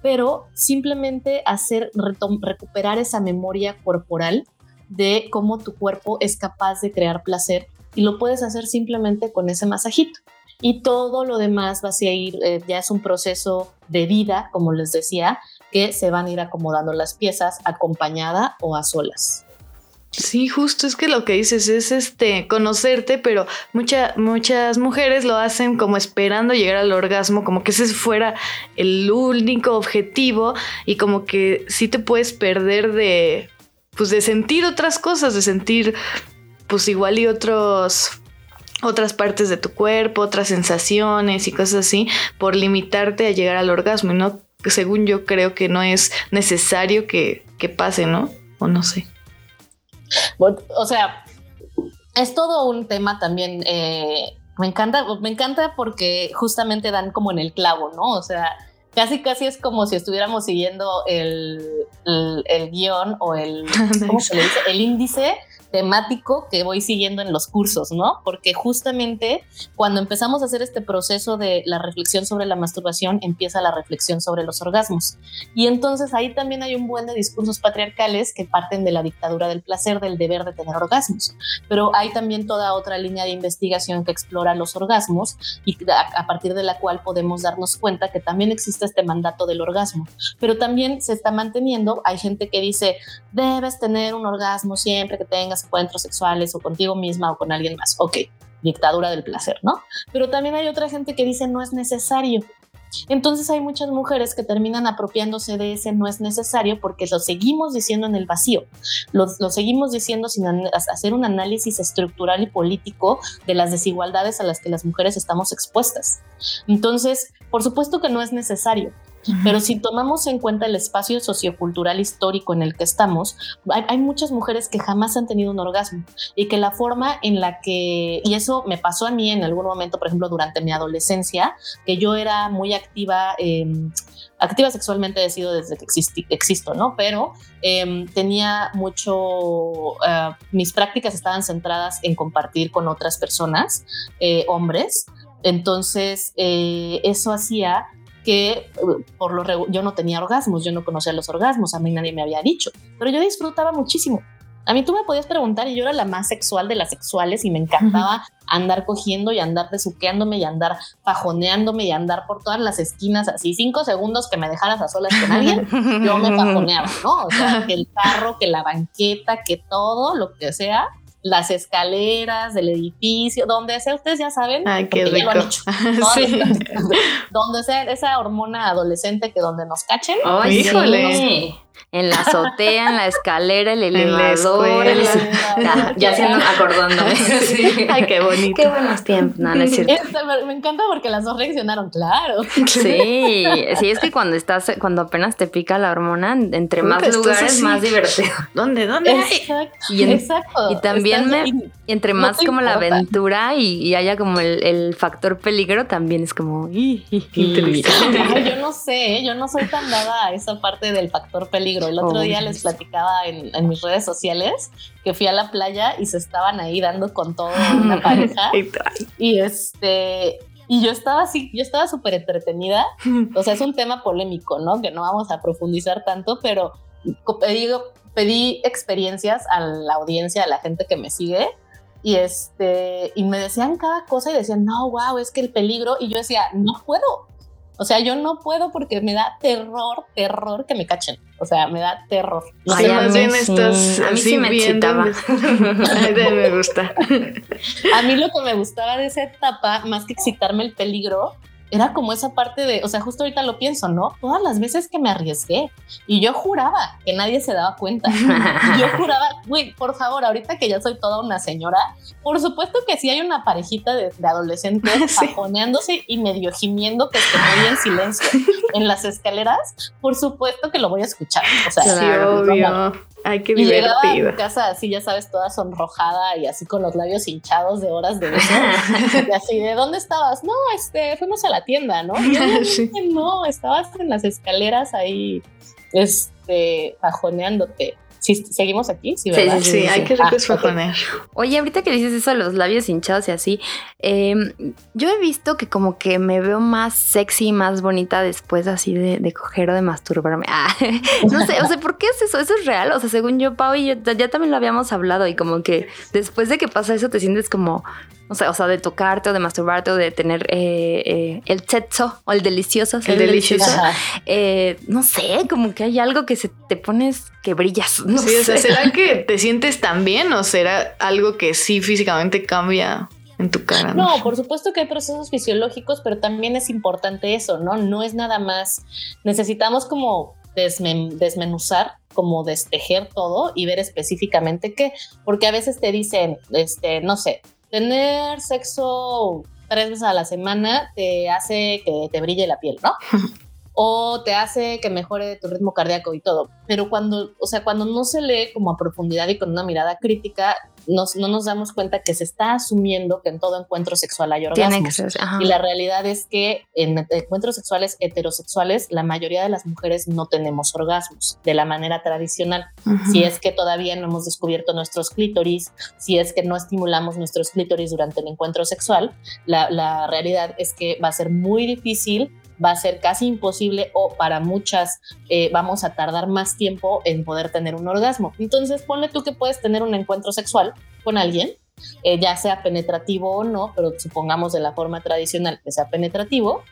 pero simplemente hacer recuperar esa memoria corporal de cómo tu cuerpo es capaz de crear placer y lo puedes hacer simplemente con ese masajito y todo lo demás va a ir, eh, ya es un proceso de vida, como les decía, que se van a ir acomodando las piezas acompañada o a solas. Sí, justo es que lo que dices es este conocerte, pero muchas mujeres lo hacen como esperando llegar al orgasmo, como que ese fuera el único objetivo y como que sí te puedes perder de pues de sentir otras cosas, de sentir pues igual y otros otras partes de tu cuerpo, otras sensaciones y cosas así, por limitarte a llegar al orgasmo y no según yo creo que no es necesario que, pase, ¿no? O no sé. o sea, es todo un tema también. Eh, me encanta, me encanta porque justamente dan como en el clavo, ¿no? O sea, casi casi es como si estuviéramos siguiendo el, el, guion o el, ¿cómo se le dice? El índice temático que voy siguiendo en los cursos, ¿no? Porque justamente cuando empezamos a hacer este proceso de la reflexión sobre la masturbación, empieza la reflexión sobre los orgasmos. Y entonces ahí también hay un buen de discursos patriarcales que parten de la dictadura del placer, del deber de tener orgasmos. Pero hay también toda otra línea de investigación que explora los orgasmos y a, partir de la cual podemos darnos cuenta que también existe este mandato del orgasmo. Pero también se está manteniendo, hay gente que dice, debes tener un orgasmo siempre que tengas encuentros sexuales o contigo misma o con alguien más. Ok, dictadura del placer, ¿no? Pero también hay otra gente que dice no es necesario. Entonces hay muchas mujeres que terminan apropiándose de ese no es necesario porque lo seguimos diciendo en el vacío, lo, seguimos diciendo sin hacer un análisis estructural y político de las desigualdades a las que las mujeres estamos expuestas. Entonces, por supuesto que no es necesario, pero si tomamos en cuenta el espacio sociocultural histórico en el que estamos, hay, muchas mujeres que jamás han tenido un orgasmo y que la forma en la que, y eso me pasó a mí en algún momento, por ejemplo, durante mi adolescencia, que yo era muy activa. Em, activa sexualmente he sido desde que existo, ¿no? Pero em, tenía mucho, eh, mis prácticas estaban centradas en compartir con otras personas, eh, hombres. Entonces, eh, eso hacía que por lo yo no tenía orgasmos, yo no conocía los orgasmos, a mí nadie me había dicho, pero yo disfrutaba muchísimo. A mí tú me podías preguntar y yo era la más sexual de las sexuales y me encantaba andar cogiendo y andar desuqueándome y andar fajoneándome y andar por todas las esquinas así cinco segundos que me dejaras a solas con alguien, yo me fajoneaba, ¿no? O sea, que el carro, que la banqueta, que todo, lo que sea, las escaleras del edificio, donde sea, ustedes ya saben, Ay, qué rico. donde sea esa hormona adolescente que donde nos cachen. híjole. En la azotea, en la escalera, el elevador. En la el- ya, ando acordándome. Sí. Ay, qué bonito. Qué buenos tiempos. No, no es cierto. Esta- me encanta porque las dos reaccionaron, claro. Sí, sí, es que cuando estás, cuando apenas te pica la hormona, entre más lugares, más divertido. ¿Dónde? ¿Dónde? Exacto. Y en- exacto. y también me- entre No más como la aventura y, y haya como el, el factor peligro, también es como... Yo no sé, ¿eh? yo no soy tan dada a esa parte del factor peligro. El otro Oh, día les platicaba en, en mis redes sociales que fui a la playa y se estaban ahí dando con todo una pareja Y este y yo estaba así, yo estaba súper entretenida. O sea, es un tema polémico, ¿no? Que no vamos a profundizar tanto, pero pedí, pedí experiencias a la audiencia, a la gente que me sigue. Y este, y me decían cada cosa y decían, no, wow, es que el peligro. Y yo decía, no puedo. O sea, yo no pudo porque me da terror, terror que me cachen. O sea, me da terror. No Ay, a más mí bien sí. estás A mí sí me excitaba. Me gusta. a mí lo que me gustaba de esa etapa, más que excitarme el peligro, era como esa parte de, o sea, justo ahorita lo pienso, ¿no? Todas las veces que me arriesgué y yo juraba que nadie se daba cuenta. Yo juraba, güey, por favor, ahorita que ya soy toda una señora, por supuesto que si hay una parejita de, de adolescentes Sí. fajoneándose y medio gimiendo que esté muy en silencio en las escaleras, por supuesto que lo voy a escuchar. O sea, Sí, obvio. Ay, qué y llegaba a divertido. mi casa así, ya sabes, toda sonrojada y así con los labios hinchados de horas de beso. y así, ¿de dónde estabas? No, este, fuimos a la tienda, ¿no? Y yo, Sí. No, estabas en las escaleras ahí, este, fajoneándote. Sí, seguimos aquí, sí, Sí, ¿verdad? sí, Sí, ay, qué rico Ah. Oye, ahorita que dices eso, los labios hinchados y así, em, yo he visto que como que me veo más sexy y más bonita después así de, de coger o de masturbarme. Ah, no sé, o sea, ¿por qué es eso? ¿Eso es real? O sea, según yo, Pau y yo ya también lo habíamos hablado y como que después de que pasa eso te sientes como, o sea, o sea de tocarte o de masturbarte o de tener eh, eh, el sexo o el delicioso. ser delicioso. Ajá. eh, no sé, como que hay algo que se te pones que brillas. No Sí, o sea, sé. ¿será que te sientes tan bien o será algo que sí físicamente cambia en tu cara? No, por supuesto que hay procesos fisiológicos, pero también es importante eso, ¿no? No es nada más. Necesitamos como desmen- desmenuzar, como destejer todo y ver específicamente qué, porque a veces te dicen, este, no sé, tener sexo tres veces a la semana te hace que te brille la piel, ¿no? o te hace que mejore tu ritmo cardíaco y todo. Pero cuando, o sea, cuando no se lee como a profundidad y con una mirada crítica, nos- no nos damos cuenta que se está asumiendo que en todo encuentro sexual hay orgasmos. Ser. Y la realidad es que en encuentros sexuales heterosexuales, la mayoría de las mujeres no tenemos orgasmos de la manera tradicional. Si es que todavía no hemos descubierto nuestros clítoris, si es que no estimulamos nuestros clítoris durante el encuentro sexual, la, la realidad es que va a ser muy difícil, va a ser casi imposible o para muchas eh, vamos a tardar más tiempo en poder tener un orgasmo. Entonces, ponle tú que puedes tener un encuentro sexual con alguien, eh, ya sea penetrativo o no, pero supongamos de la forma tradicional que sea penetrativo.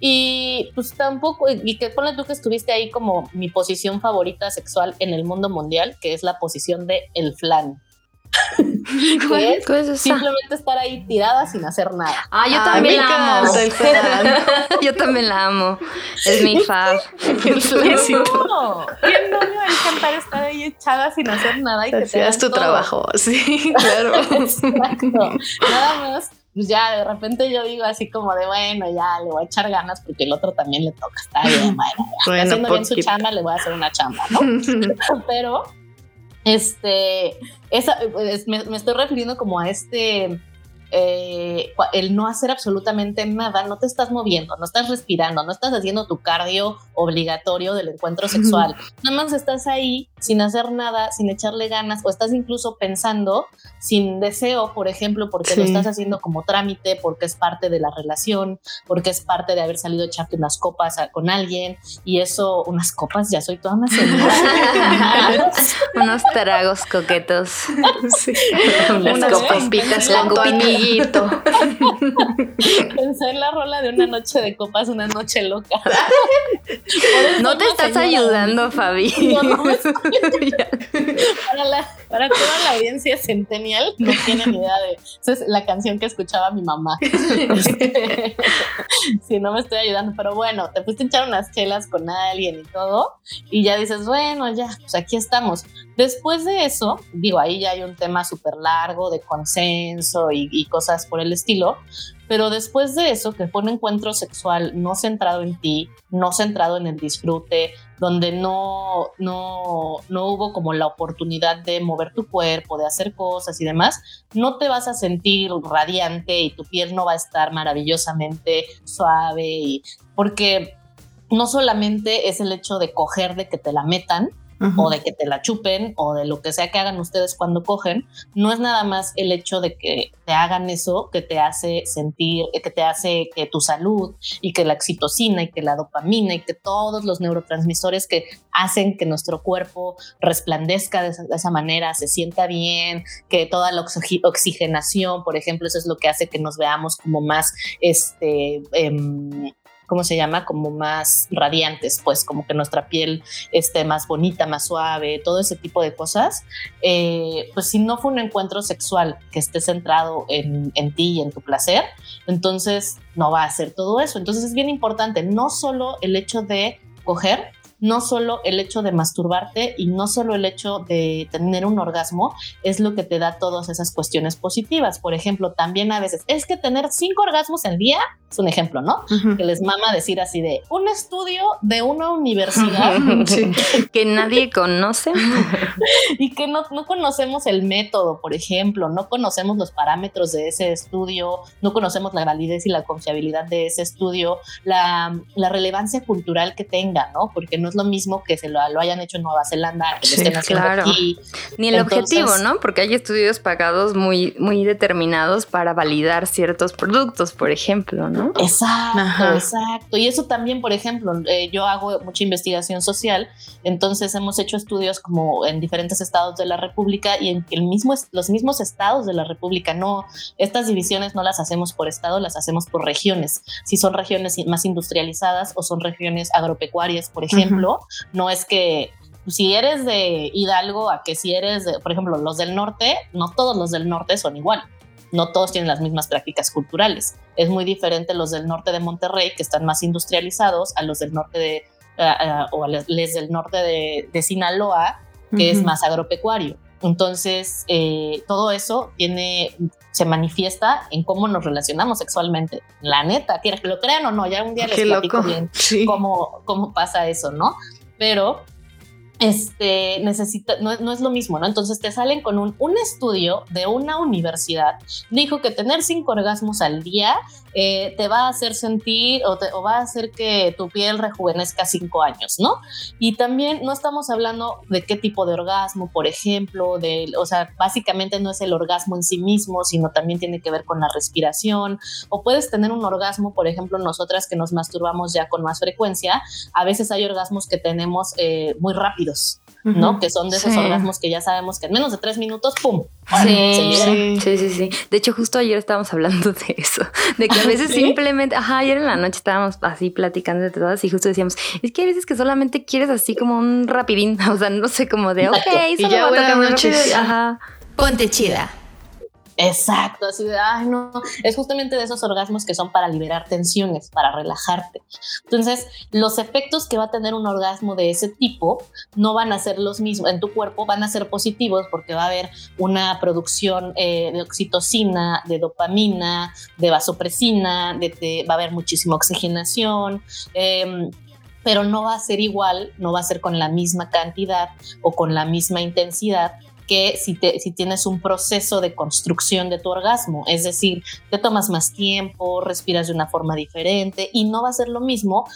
Y pues tampoco, y que ponle tú que estuviste ahí como mi posición favorita sexual en el mundo mundial, que es la posición de el flan. Es ¿Cuál es simplemente estar ahí tirada sin hacer nada. Ah, yo Ay, también me la amo. Yo también la amo. Es mi fab. No, ¿quién no le va a encantar estar ahí echada sin hacer nada y que te tu todo? trabajo, sí, claro. Exacto. Nada más, pues ya de repente yo digo así como de bueno, ya le voy a echar ganas porque el otro también le toca. Está bien, bueno, Bueno, haciendo bien su chamba, le voy a hacer una chamba, ¿no? Pero, este, esa, es- me, me estoy refiriendo como a este, eh, el no hacer absolutamente nada, no te estás moviendo, no estás respirando, no estás haciendo tu cardio obligatorio del encuentro sexual, nada más estás ahí sin hacer nada, sin echarle ganas, o estás incluso pensando sin deseo, por ejemplo, porque lo estás haciendo como trámite, porque es parte de la relación, porque es parte de haber salido a echarte unas copas a- con alguien, y eso, unas copas, ya soy toda una señora. Unos tragos coquetos. Sí. Unas Unas copas. copitas La. Amiguito. Pensé en la rola de una noche de copas, una noche loca. No te estás ayudando, Fabi. para, toda la audiencia centennial, no tienen idea de. Esa es la canción que escuchaba mi mamá. sí, no me estoy ayudando, pero bueno, te fuiste a echar unas chelas con alguien y todo, y ya dices, bueno, ya, pues aquí estamos. Después de eso, digo, ahí ya hay un tema súper largo de consenso y, y cosas por el estilo, pero después de eso, que fue un encuentro sexual no centrado en ti, no centrado en el disfrute, donde no, no, no hubo como la oportunidad de mover tu cuerpo, de hacer cosas y demás, no te vas a sentir radiante y tu piel no va a estar maravillosamente suave, y, porque no solamente es el hecho de coger, de que te la metan, o de que te la chupen o de lo que sea que hagan ustedes cuando cogen, no es nada más el hecho de que te hagan eso que te hace sentir, que te hace que tu salud y que la oxitocina y que la dopamina y que todos los neurotransmisores que hacen que nuestro cuerpo resplandezca de esa, manera, se sienta bien, que toda la oxigenación, por ejemplo, eso es lo que hace que nos veamos como más este, em, ¿cómo se llama? Como más radiantes, pues como que nuestra piel esté más bonita, más suave, todo ese tipo de cosas. Eh, pues si no fue un encuentro sexual que esté centrado en, ti y en tu placer, entonces no va a ser todo eso. Entonces es bien importante, no solo el hecho de coger, no solo el hecho de masturbarte y no solo el hecho de tener un orgasmo es lo que te da todas esas cuestiones positivas. Por ejemplo, también a veces es que tener cinco orgasmos al día es un ejemplo, ¿no? Que les mama decir así de un estudio de una universidad que nadie conoce y que no, no conocemos el método, por ejemplo, no conocemos los parámetros de ese estudio, no conocemos la validez y la confiabilidad de ese estudio, la, la relevancia cultural que tenga, ¿no? Porque no es lo mismo que se lo, lo hayan hecho en Nueva Zelanda, que lo estén haciendo aquí. Ni el objetivo, ¿no? Porque hay estudios pagados muy, muy determinados para validar ciertos productos, por ejemplo, ¿no? Exacto, exacto. Y eso también, por ejemplo, eh, yo hago mucha investigación social, entonces hemos hecho estudios como en diferentes estados de la República y en el mismo, los mismos estados de la República, no, estas divisiones no las hacemos por estado, las hacemos por regiones. Si son regiones más industrializadas o son regiones agropecuarias, por ejemplo, no es que si eres de Hidalgo a que si eres, de, por ejemplo, los del norte, no todos los del norte son igual. No todos tienen las mismas prácticas culturales. Es muy diferente los del norte de Monterrey, que están más industrializados, a los del norte de, o a los del norte de, Sinaloa, que es más agropecuario. Entonces, eh, todo eso tiene, se manifiesta en cómo nos relacionamos sexualmente. La neta, que lo crean o no, ya un día les platico bien cómo, cómo pasa eso, ¿no? Pero este, necesita, no, es lo mismo, ¿no? Entonces te salen con un, un estudio de una universidad, dijo que tener cinco orgasmos al día eh, te va a hacer sentir o, te, o, va a hacer que tu piel rejuvenezca cinco años, ¿no? Y también no estamos hablando de qué tipo de orgasmo, por ejemplo, de, o sea, básicamente no es el orgasmo en sí mismo, sino también tiene que ver con la respiración, o puedes tener un orgasmo, por ejemplo, nosotras que nos masturbamos ya con más frecuencia, a veces hay orgasmos que tenemos eh, muy rápido ¿no? Que son de esos orgasmos que ya sabemos que en menos de tres minutos, ¡pum! Sí, sí, sí, sí, De hecho, justo ayer estábamos hablando de eso, de que a veces simplemente, ajá, ayer en la noche estábamos así platicando de todas y justo decíamos, es que hay veces que solamente quieres así como un rapidín, o sea, no sé, como de, ok, solo ya buenas noches. Ajá. Ponte chida. Exacto, así de, ay, no, es justamente de esos orgasmos que son para liberar tensiones, para relajarte. Entonces, los efectos que va a tener un orgasmo de ese tipo no van a ser los mismos en tu cuerpo, van a ser positivos porque va a haber una producción eh, de oxitocina, de dopamina, de vasopresina, de, va a haber muchísima oxigenación. Em, pero no va a ser igual, no va a ser con la misma cantidad o con la misma intensidad que si, te, si tienes un proceso de construcción de tu orgasmo, es decir, te tomas más tiempo, respiras de una forma diferente y no va a ser lo mismo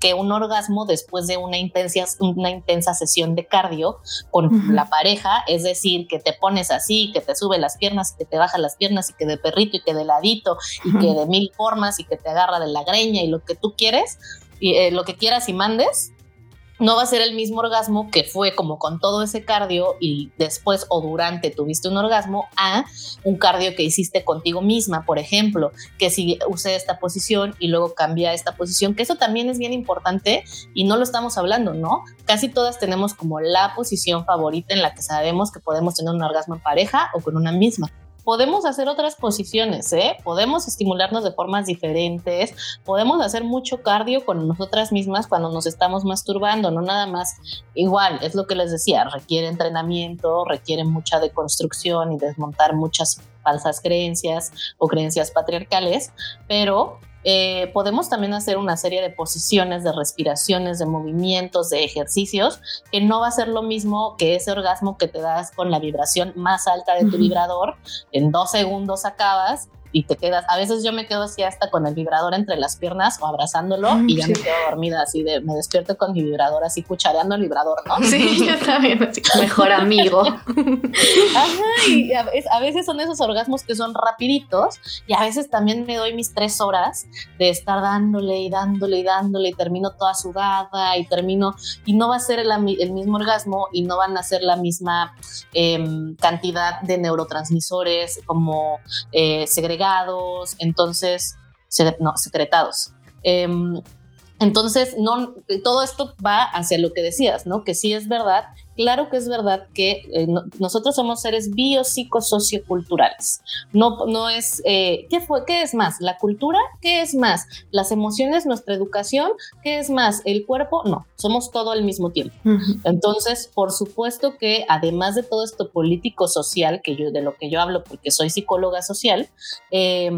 que un orgasmo después de una intensa, una intensa sesión de cardio con la pareja, es decir, que te pones así, que te sube las piernas, que te baja las piernas y que de perrito y que de ladito y que de mil formas y que te agarra de la greña y lo que tú quieres, y, eh, lo que quieras y mandes, no va a ser el mismo orgasmo que fue como con todo ese cardio y después o durante tuviste un orgasmo a un cardio que hiciste contigo misma, por ejemplo, que si usé esta posición y luego cambia esta posición, que eso también es bien importante y no lo estamos hablando, ¿no? Casi todas tenemos como la posición favorita en la que sabemos que podemos tener un orgasmo en pareja o con una misma podemos hacer otras posiciones, ¿eh? podemos estimularnos de formas diferentes, podemos hacer mucho cardio con nosotras mismas cuando nos estamos masturbando, no nada más igual, es lo que les decía, requiere entrenamiento, requiere mucha deconstrucción y desmontar muchas falsas creencias o creencias patriarcales, pero eh, podemos también hacer una serie de posiciones, de respiraciones, de movimientos, de ejercicios, que no va a ser lo mismo que ese orgasmo que te das con la vibración más alta de tu vibrador. En dos segundos acabas y te quedas, a veces yo me quedo así hasta con el vibrador entre las piernas o abrazándolo y ya me quedo dormida así de, me despierto con mi vibrador así cuchareando el vibrador, ¿no? Sí, yo también, así, mejor amigo. Ajá, y a, a, veces son esos orgasmos que son rapiditos y a veces también me doy mis tres horas de estar dándole y dándole y dándole y termino toda sudada y termino, y no va a ser el, el mismo orgasmo y no van a ser la misma eh, cantidad de neurotransmisores como eh, segregados entonces, no, secretados. Em, entonces, no, todo esto va hacia lo que decías, ¿no? Que sí es verdad, claro que es verdad que eh, nosotros somos seres biopsicosocioculturales. No, no es, eh, ¿qué fue? ¿Qué es más? ¿La cultura? ¿Qué es más? ¿Las emociones? ¿Nuestra educación? ¿Qué es más? ¿El cuerpo? No, somos todo al mismo tiempo. Entonces, por supuesto que además de todo esto político-social, que yo, de lo que yo hablo porque soy psicóloga social, eh,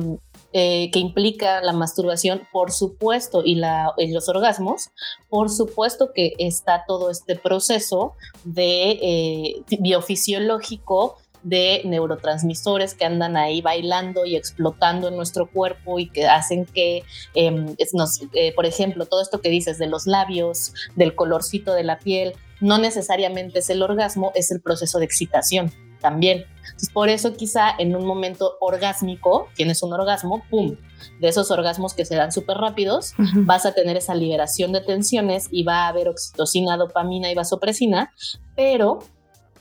eh, que implica la masturbación, por supuesto, y, la, los orgasmos, por supuesto que está todo este proceso de eh, biofisiológico de neurotransmisores que andan ahí bailando y explotando en nuestro cuerpo y que hacen que, em, nos, eh, por ejemplo, todo esto que dices de los labios, del colorcito de la piel, no necesariamente es el orgasmo, es el proceso de excitación también. Entonces, por eso quizá en un momento orgásmico, tienes un orgasmo, ¡pum! De esos orgasmos que se dan súper rápidos, vas a tener esa liberación de tensiones y va a haber oxitocina, dopamina y vasopresina, pero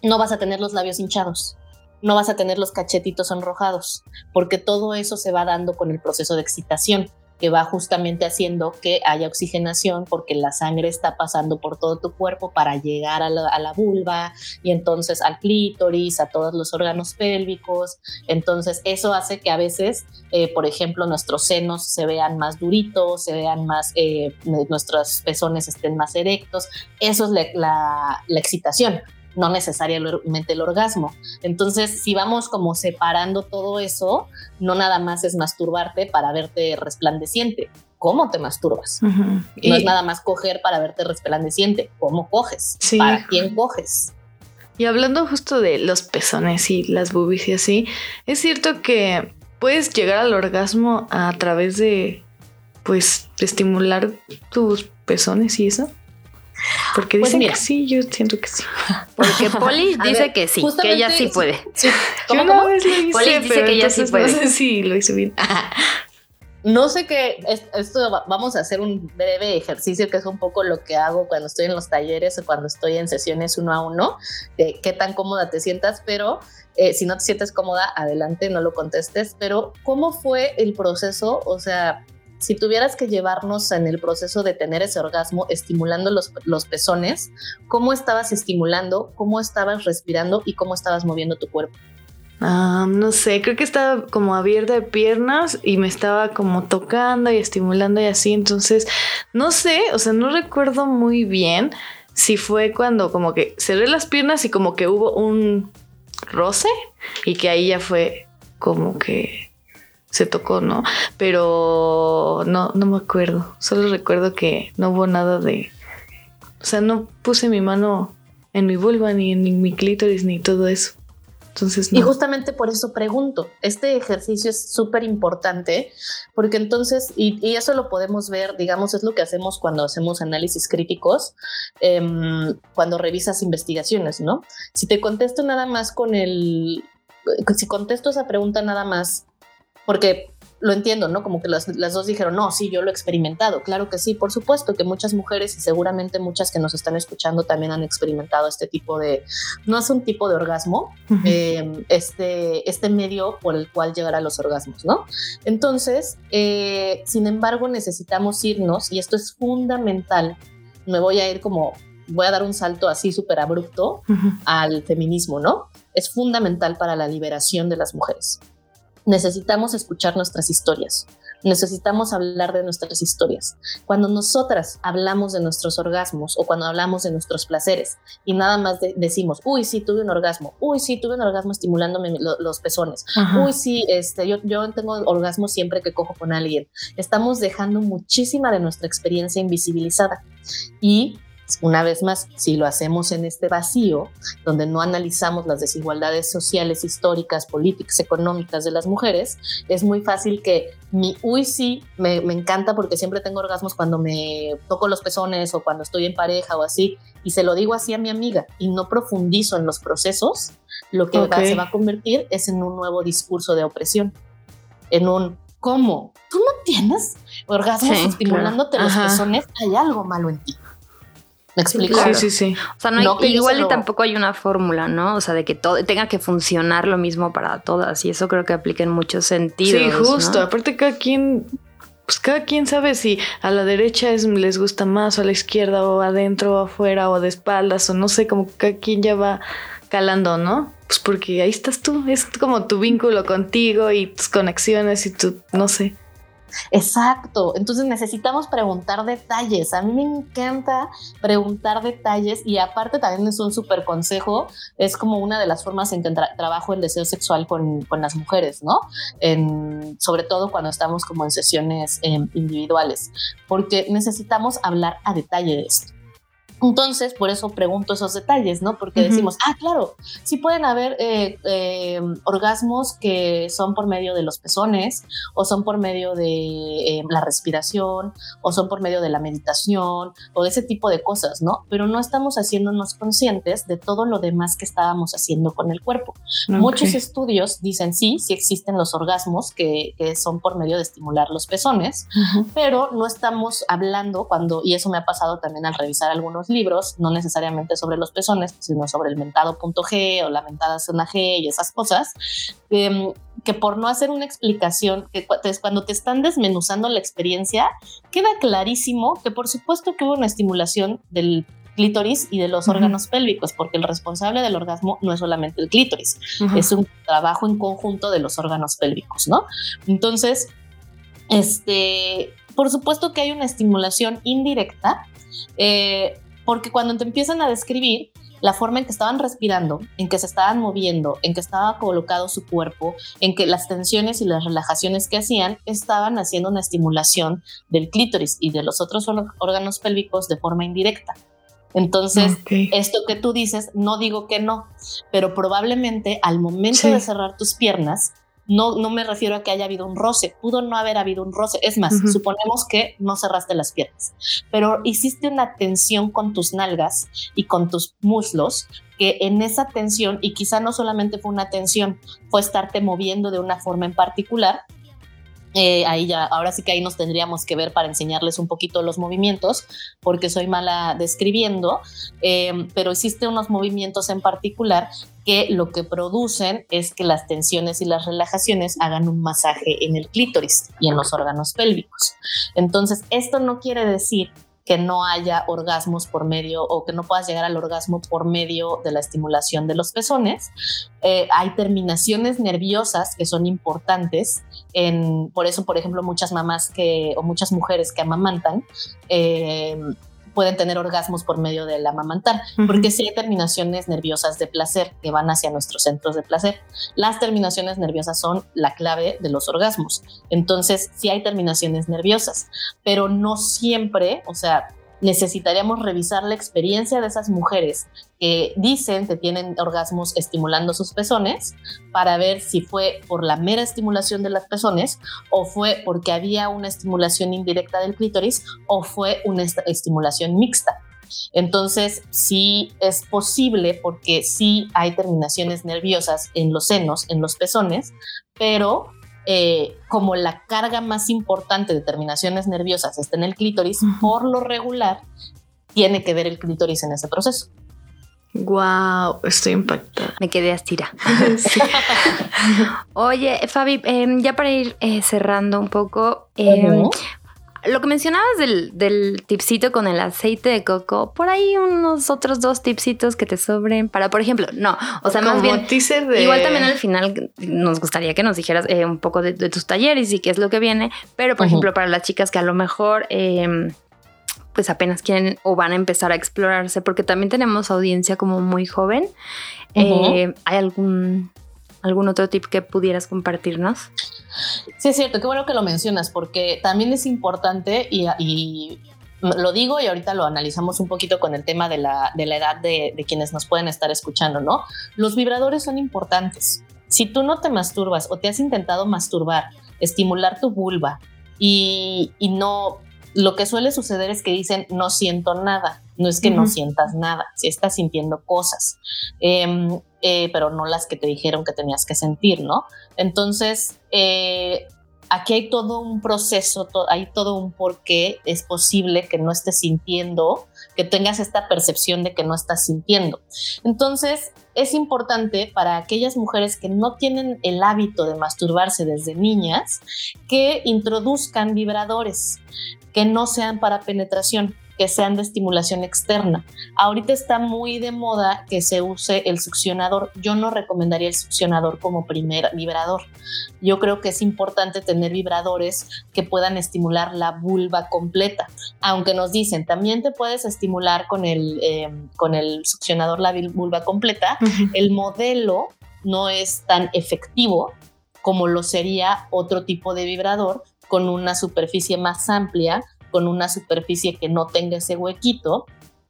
no vas a tener los labios hinchados no vas a tener los cachetitos enrojados, porque todo eso se va dando con el proceso de excitación que va justamente haciendo que haya oxigenación porque la sangre está pasando por todo tu cuerpo para llegar a la, vulva y entonces al clítoris, a todos los órganos pélvicos. Entonces eso hace que a veces, eh, por ejemplo, nuestros senos se vean más duritos, se vean más, eh, nuestros pezones estén más erectos. Eso es la, la excitación no necesariamente el orgasmo. Entonces, si vamos como separando todo eso, no nada más es masturbarte para verte resplandeciente. ¿Cómo te masturbas? No es nada más coger para verte resplandeciente. ¿Cómo coges? ¿Para quién coges? Y hablando justo de los pezones y las boobies y así, es cierto que puedes llegar al orgasmo a través de, pues, estimular tus pezones y eso. Porque pues dicen que sí, yo siento que sí. Porque Poli dice que sí, que ella sí puede. ¿Cómo, yo Poli dice que ella sí puede. No sé si lo hice bien. No sé qué, esto vamos a hacer un breve ejercicio que es un poco lo que hago cuando estoy en los talleres o cuando estoy en sesiones uno a uno, de qué tan cómoda te sientas, pero eh, si no te sientes cómoda, adelante, no lo contestes, pero ¿cómo fue el proceso? O sea, si tuvieras que llevarnos en el proceso de tener ese orgasmo estimulando los, los pezones, ¿cómo estabas estimulando, cómo estabas respirando y cómo estabas moviendo tu cuerpo? Ah, no sé, creo que estaba como abierta de piernas y me estaba como tocando y estimulando y así, entonces no sé, o sea, no recuerdo muy bien si fue cuando como que cerré las piernas y como que hubo un roce y que ahí ya fue como que se tocó, ¿no? Pero no, no me acuerdo. Solo recuerdo que no hubo nada de. O sea, no puse mi mano en mi vulva, ni en mi clítoris, ni todo eso. Entonces, Y justamente por eso pregunto, este ejercicio es súper importante porque entonces, y, eso lo podemos ver, digamos, es lo que hacemos cuando hacemos análisis críticos, em, cuando revisas investigaciones, ¿no? Si te contesto nada más con el, si contesto esa pregunta nada más porque lo entiendo, ¿no? Como que las, dos dijeron, no, sí, yo lo he experimentado. Claro que sí, por supuesto que muchas mujeres y seguramente muchas que nos están escuchando también han experimentado este tipo de, no es un tipo de orgasmo, em, este, este medio por el cual llegar a los orgasmos, ¿no? Entonces, eh, sin embargo, necesitamos irnos, y esto es fundamental, me voy a ir como, voy a dar un salto así súper abrupto al feminismo, ¿no? Es fundamental para la liberación de las mujeres necesitamos escuchar nuestras historias, necesitamos hablar de nuestras historias. Cuando nosotras hablamos de nuestros orgasmos o cuando hablamos de nuestros placeres y nada más decimos, uy, sí, tuve un orgasmo, uy, sí, tuve un orgasmo estimulándome los pezones, uy, sí, este, yo, yo tengo orgasmo siempre que cojo con alguien, estamos dejando muchísima de nuestra experiencia invisibilizada. Y una vez más, si lo hacemos en este vacío, donde no analizamos las desigualdades sociales, históricas, políticas, económicas de las mujeres, es muy fácil que mi uy sí me, encanta porque siempre tengo orgasmos cuando me toco los pezones o cuando estoy en pareja o así, y se lo digo así a mi amiga y no profundizo en los procesos, lo que se va a convertir es en un nuevo discurso de opresión, en un ¿cómo? ¿Tú no tienes orgasmos estimulándote los pezones? Hay algo malo en ti. ¿Me explico? Sí, sí, sí. O sea, no, igual y tampoco hay una fórmula, ¿no? O sea, de que todo tenga que funcionar lo mismo para todas. Y eso creo que aplica en muchos sentidos. Sí, justo. Aparte, cada quien, pues cada quien sabe si a la derecha es, les gusta más, o a la izquierda, o adentro, o afuera, o de espaldas, o no sé, como cada quien ya va calando, ¿no? Pues porque ahí estás tú. Es como tu vínculo contigo y tus conexiones y tu, no sé. Exacto, entonces necesitamos preguntar detalles. A mí me encanta preguntar detalles y aparte también es un súper consejo, es como una de las formas en que trabajo el deseo sexual con, con las mujeres, ¿no? Sobre todo cuando estamos como en sesiones em, individuales, porque necesitamos hablar a detalle de esto. Entonces, por eso pregunto esos detalles, ¿no? Porque decimos, ah, claro, sí pueden haber eh, eh, orgasmos que son por medio de los pezones, o son por medio de eh, la respiración, o son por medio de la meditación, o de ese tipo de cosas, ¿no? Pero no estamos haciéndonos conscientes de todo lo demás que estábamos haciendo con el cuerpo. Muchos estudios dicen, sí, sí existen los orgasmos que, son por medio de estimular los pezones, pero no estamos hablando cuando, y eso me ha pasado también al revisar algunos libros, no necesariamente sobre los pezones, sino sobre el mentado punto G o la mentada zona G y esas cosas, em, que por no hacer una explicación, que cuando te están desmenuzando la experiencia, queda clarísimo que por supuesto que hubo una estimulación del clítoris y de los órganos pélvicos, porque el responsable del orgasmo no es solamente el clítoris, es un trabajo en conjunto de los órganos pélvicos, ¿no? Entonces, este, por supuesto que hay una estimulación indirecta, eh, porque cuando te empiezan a describir la forma en que estaban respirando, en que se estaban moviendo, en que estaba colocado su cuerpo, en que las tensiones y las relajaciones que hacían estaban haciendo una estimulación del clítoris y de los otros órganos pélvicos de forma indirecta. Entonces, esto que tú dices, no digo que no, pero probablemente al momento de cerrar tus piernas, no, no me refiero a que haya habido un roce, pudo no haber habido un roce. Es más, suponemos que no cerraste las piernas, pero hiciste una tensión con tus nalgas y con tus muslos, que en esa tensión, y quizá no solamente fue una tensión, fue estarte moviendo de una forma en particular, eh, ahí ya, ahora sí que ahí nos tendríamos que ver para enseñarles un poquito los movimientos, porque soy mala describiendo, eh, pero existen unos movimientos en particular que lo que producen es que las tensiones y las relajaciones hagan un masaje en el clítoris y en los órganos pélvicos. Entonces, esto no quiere decir que no haya orgasmos por medio o que no puedas llegar al orgasmo por medio de la estimulación de los pezones. Eh, hay terminaciones nerviosas que son importantes. En, por eso, por ejemplo, muchas mamás que, o muchas mujeres que amamantan, eh, pueden tener orgasmos por medio del amamantar, porque sí hay terminaciones nerviosas de placer que van hacia nuestros centros de placer. Las terminaciones nerviosas son la clave de los orgasmos. Entonces, sí hay terminaciones nerviosas, pero no siempre, o sea, necesitaríamos revisar la experiencia de esas mujeres que dicen que tienen orgasmos estimulando sus pezones para ver si fue por la mera estimulación de las pezones o fue porque había una estimulación indirecta del clítoris o fue una estimulación mixta. Entonces, sí es posible porque sí hay terminaciones nerviosas en los senos, en los pezones, pero eh, como la carga más importante de terminaciones nerviosas está en el clítoris, por lo regular tiene que ver el clítoris en ese proceso. Wow, estoy impactada. Me quedé astira. Oye, Fabi, em, ya para ir eh, cerrando un poco, em, lo que mencionabas del, tipsito con el aceite de coco, por ahí unos otros dos tipsitos que te sobren para, por ejemplo, no, o sea, más bien. Igual también al final nos gustaría que nos dijeras eh, un poco de, tus talleres y qué es lo que viene, pero por ejemplo, para las chicas que a lo mejor. Em, pues apenas quieren o van a empezar a explorarse, porque también tenemos audiencia como muy joven. Eh, ¿Hay algún ¿Algún otro tip que pudieras compartirnos? Sí, es cierto, qué bueno que lo mencionas, porque también es importante y, lo digo y ahorita lo analizamos un poquito con el tema de la, edad de, quienes nos pueden estar escuchando, ¿no? Los vibradores son importantes. Si tú no te masturbas o te has intentado masturbar, estimular tu vulva y, y no, lo que suele suceder es que dicen no siento nada. No es que no sientas nada, si estás sintiendo cosas. Em, eh, pero no las que te dijeron que tenías que sentir, ¿no? Entonces, eh, aquí hay todo un proceso, hay todo un por qué es posible que no estés sintiendo, que tengas esta percepción de que no estás sintiendo. Entonces, es importante para aquellas mujeres que no tienen el hábito de masturbarse desde niñas, que introduzcan vibradores que no sean para penetración que sean de estimulación externa. Ahorita está muy de moda que se use el succionador. Yo no recomendaría el succionador como primer vibrador. Yo creo que es importante tener vibradores que puedan estimular la vulva completa. Aunque nos dicen, también te puedes estimular con el, eh, con el succionador la vulva completa, el modelo no es tan efectivo como lo sería otro tipo de vibrador con una superficie más amplia con una superficie que no tenga ese huequito.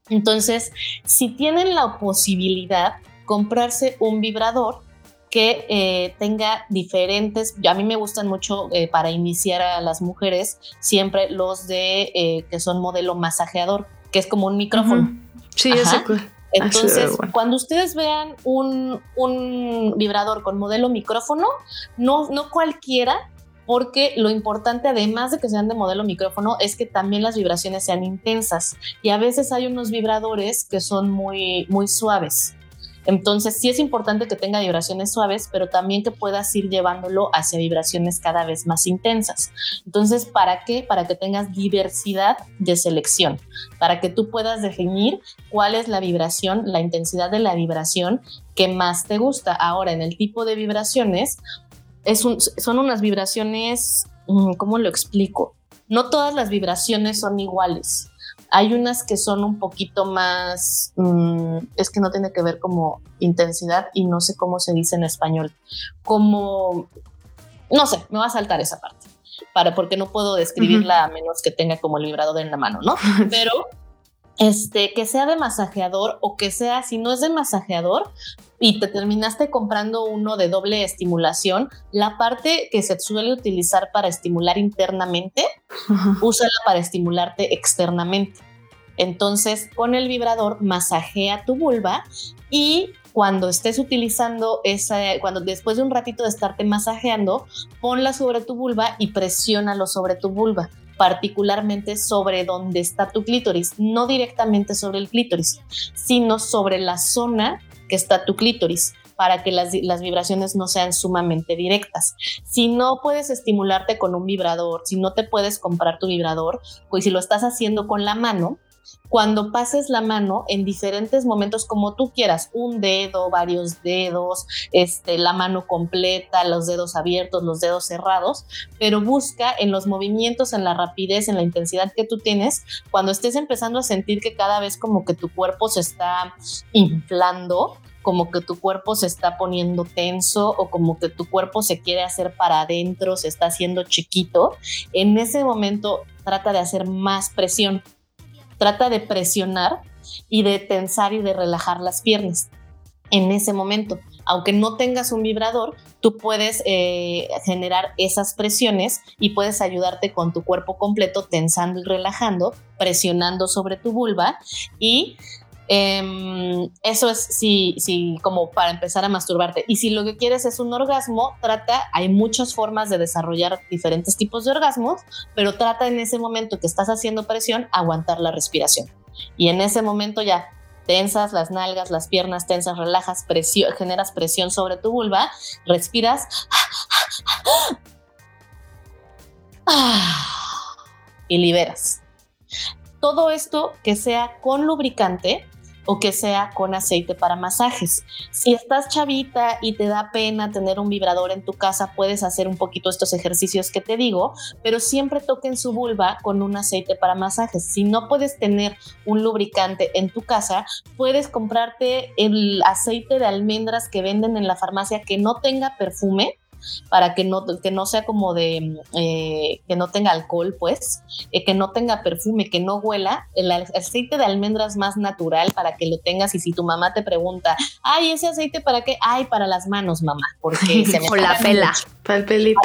Entonces, si tienen la posibilidad, comprarse un vibrador que eh, tenga diferentes, a mí me gustan mucho eh, para iniciar a las mujeres, siempre los de eh, que son modelo masajeador, que es como un micrófono. Sí, ese Entonces, cuando ustedes vean un, un, vibrador con modelo micrófono, no, no cualquiera porque lo importante, además de que sean de modelo micrófono, es que también las vibraciones sean intensas. Y a veces hay unos vibradores que son muy, muy suaves. Entonces sí es importante que tenga vibraciones suaves, pero también que puedas ir llevándolo hacia vibraciones cada vez más intensas. Entonces, ¿para qué? Para que tengas diversidad de selección, para que tú puedas definir cuál es la vibración, la intensidad de la vibración que más te gusta. Ahora, en el tipo de vibraciones, son unas vibraciones, mm, ¿cómo lo explico? No todas las vibraciones son iguales. Hay unas que son un poquito más, mm, es que no tiene que ver como intensidad y no sé cómo se dice en español, como, no sé, me va a saltar esa parte, para porque no puedo describirla a menos que tenga como el vibrador en la mano, ¿no? Pero este, que sea de masajeador o que sea, si no es de masajeador y te terminaste comprando uno de doble estimulación, la parte que se suele utilizar para estimular internamente, úsala para estimularte externamente. Entonces, con el vibrador masajea tu vulva y cuando estés utilizando esa, cuando después de un ratito de estarte masajeando, ponla sobre tu vulva y presiónalo sobre tu vulva particularmente sobre donde está tu clítoris, no directamente sobre el clítoris, sino sobre la zona que está tu clítoris para que las, vibraciones no sean sumamente directas. Si no puedes estimularte con un vibrador, si no te puedes comprar tu vibrador, pues si lo estás haciendo con la mano, cuando pases la mano en diferentes momentos como tú quieras, un dedo, varios dedos, este, la mano completa, los dedos abiertos, los dedos cerrados, pero busca en los movimientos, en la rapidez, en la intensidad que tú tienes, cuando estés empezando a sentir que cada vez como que tu cuerpo se está inflando, como que tu cuerpo se está poniendo tenso o como que tu cuerpo se quiere hacer para adentro, se está haciendo chiquito, en ese momento trata de hacer más presión trata de presionar y de tensar y de relajar las piernas en ese momento. Aunque no tengas un vibrador, tú puedes eh, generar esas presiones y puedes ayudarte con tu cuerpo completo tensando y relajando, presionando sobre tu vulva y Em, eso es si, si como para empezar a masturbarte. Y si lo que quieres es un orgasmo, trata, hay muchas formas de desarrollar diferentes tipos de orgasmos, pero trata en ese momento que estás haciendo presión, aguantar la respiración. Y en ese momento ya tensas las nalgas, las piernas tensas, relajas, presión, generas presión sobre tu vulva, respiras y liberas. Todo esto que sea con lubricante o que sea con aceite para masajes. Si estás chavita y te da pena tener un vibrador en tu casa, puedes hacer un poquito estos ejercicios que te digo, pero siempre toquen su vulva con un aceite para masajes. Si no puedes tener un lubricante en tu casa, puedes comprarte el aceite de almendras que venden en la farmacia que no tenga perfume para que no, que no sea como de, eh, que no tenga alcohol, pues, eh, que no tenga perfume, que no huela, el aceite de almendras más natural para que lo tengas y si tu mamá te pregunta, ay, ese aceite para qué, ay, para las manos, mamá, porque se me... Por la pela. Para el pelito.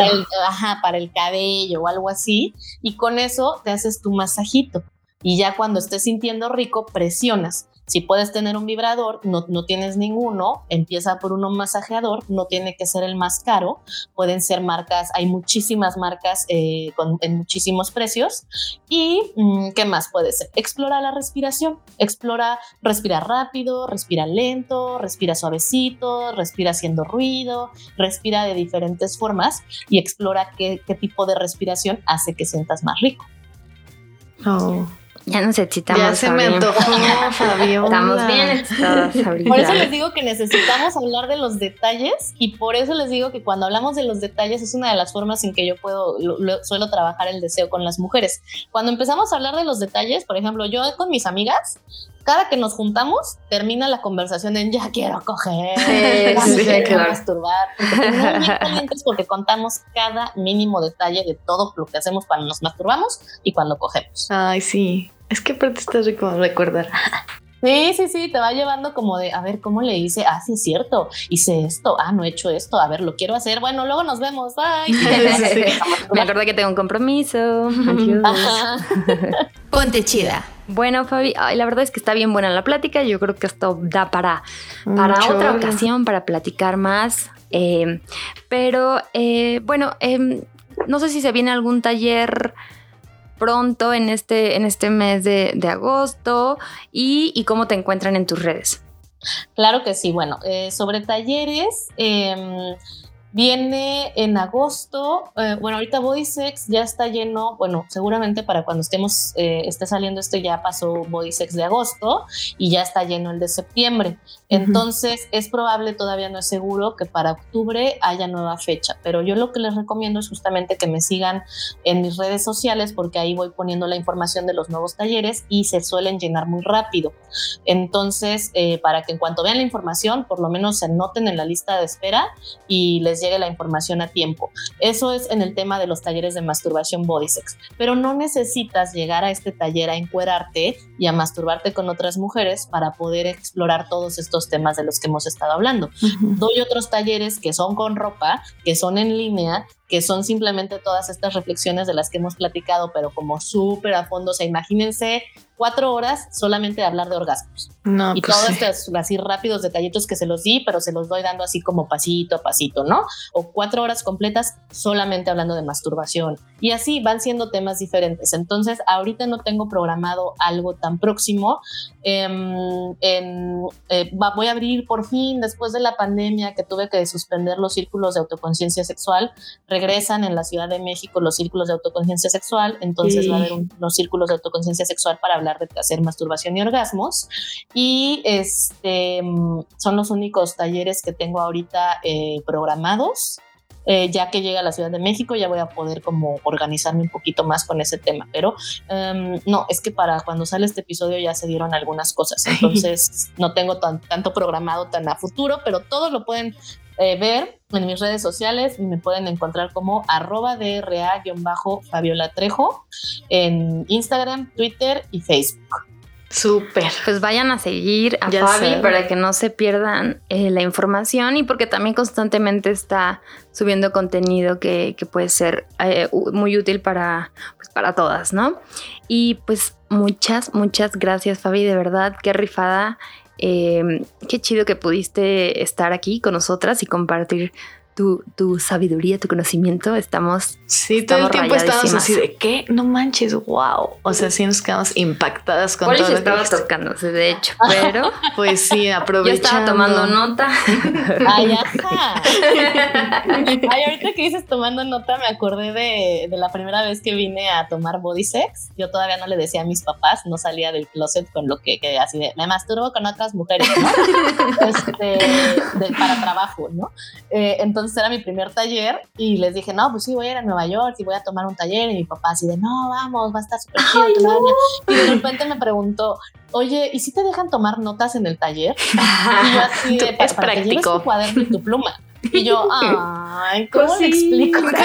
ajá, para el cabello o algo así, y con eso te haces tu masajito. Y ya cuando estés sintiendo rico, presionas. Si puedes tener un vibrador, no, no, tienes ninguno, empieza por uno masajeador, no tiene que ser el más caro, pueden ser marcas, hay muchísimas marcas eh, con, en muchísimos precios. ¿Y mm, qué más puede ser? Explora la respiración, explora, respira rápido, respira lento, respira suavecito, respira haciendo ruido, respira de diferentes formas y explora qué, qué tipo de respiración hace que sientas más rico. Oh. Ya nos excitamos. Ya se me antojó, Fabiola. Estamos bien excitadas ahorita. Por eso les digo que necesitamos hablar de los detalles y por eso les digo que cuando hablamos de los detalles es una de las formas en que yo puedo, lo, lo, suelo trabajar el deseo con las mujeres. Cuando empezamos a hablar de los detalles, por ejemplo, yo con mis amigas, cada que nos juntamos, termina la conversación en ya quiero coger, ya Sí, quiero claro. masturbar. Porque porque contamos cada mínimo detalle de todo lo que hacemos cuando nos masturbamos y cuando cogemos. Ay, sí. Es que aparte está rico recordar. Sí, sí, sí, te va llevando como de, a ver, ¿cómo le hice? Ah, sí, es cierto, hice esto, ah, no he hecho esto, a ver, lo quiero hacer, bueno, luego nos vemos, bye. Sí. Me acordé que tengo un compromiso. Adiós. Ajá. Ponte chida. Bueno, Fabi, ay, la verdad es que está bien buena la plática. Yo creo que esto da para, para Mucho. otra ocasión, para platicar más. Eh, pero eh, bueno, em, no sé si se viene algún taller pronto en este, en este mes de, de agosto y, y cómo te encuentran en tus redes. Claro que sí, bueno, eh, sobre talleres, eh, viene en agosto, eh, bueno, ahorita Bodysex ya está lleno, bueno, seguramente para cuando estemos, eh, esté saliendo esto ya pasó Bodysex de agosto y ya está lleno el de septiembre. Entonces es probable, todavía no es seguro, que para octubre haya nueva fecha, pero yo lo que les recomiendo es justamente que me sigan en mis redes sociales porque ahí voy poniendo la información de los nuevos talleres y se suelen llenar muy rápido. Entonces, eh, para que en cuanto vean la información, por lo menos se anoten en la lista de espera y les llegue la información a tiempo. Eso es en el tema de los talleres de masturbación body sex. Pero no necesitas llegar a este taller a encuerarte y a masturbarte con otras mujeres para poder explorar todos estos temas de los que hemos estado hablando. Doy otros talleres que son con ropa, que son en línea, que son simplemente todas estas reflexiones de las que hemos platicado, pero como súper a fondo. O sea, imagínense cuatro horas solamente de hablar de orgasmos. No, y pues todos sí. estos así rápidos detallitos que se los di, pero se los doy dando así como pasito a pasito, ¿no? O cuatro horas completas solamente hablando de masturbación. Y así van siendo temas diferentes. Entonces, ahorita no tengo programado algo tan próximo. Em, en, eh, voy a abrir por fin, después de la pandemia que tuve que suspender los círculos de autoconciencia sexual, regresan en la Ciudad de México los círculos de autoconciencia sexual, entonces Sí. va a haber un- unos círculos de autoconciencia sexual para hablar de hacer masturbación y orgasmos y este mm, son los únicos talleres que tengo ahorita eh, programados. Eh, ya que llega a la Ciudad de México ya voy a poder como organizarme un poquito más con ese tema, pero em, no, es que para cuando sale este episodio ya se dieron algunas cosas, entonces no tengo tan, tanto programado tan a futuro, pero todos lo pueden eh, ver en mis redes sociales y me pueden encontrar como arroba DRA-Fabiola Trejo en Instagram, Twitter y Facebook. Súper. Pues vayan a seguir a Fabi para que no se pierdan eh, la información y porque también constantemente está subiendo contenido que, puede ser eh, muy útil para, pues, para todas, ¿no? Y pues muchas, muchas gracias Fabi, de verdad, qué rifada. Eh, qué chido que pudiste estar aquí con nosotras y compartir tu, sabiduría, tu conocimiento, estamos. Sí, todo el tiempo estamos así de qué, no manches, wow. O sea, sí nos quedamos impactadas con todo. estaba tocándose, de hecho, pero. Pues sí, aprovechando. Yo estaba tomando nota. Ay, ajá. Ay, ahorita que dices tomando nota, me acordé de, de la primera vez que vine a tomar body sex. Yo todavía no le decía a mis papás, no salía del closet con lo que, que así de me masturbo con otras mujeres, ¿no? este, para trabajo, ¿no? Eh, entonces era mi primer taller y les dije, no, pues sí, voy a ir a Nueva York y voy a tomar un taller. Y mi papá así de, no, vamos, va a estar súper chido. Y de repente me preguntó, oye, ¿y si te dejan tomar notas en el taller? y yo así de, es para práctico. Que tu cuaderno y tu pluma. Y yo, ay, ¿cómo le explico que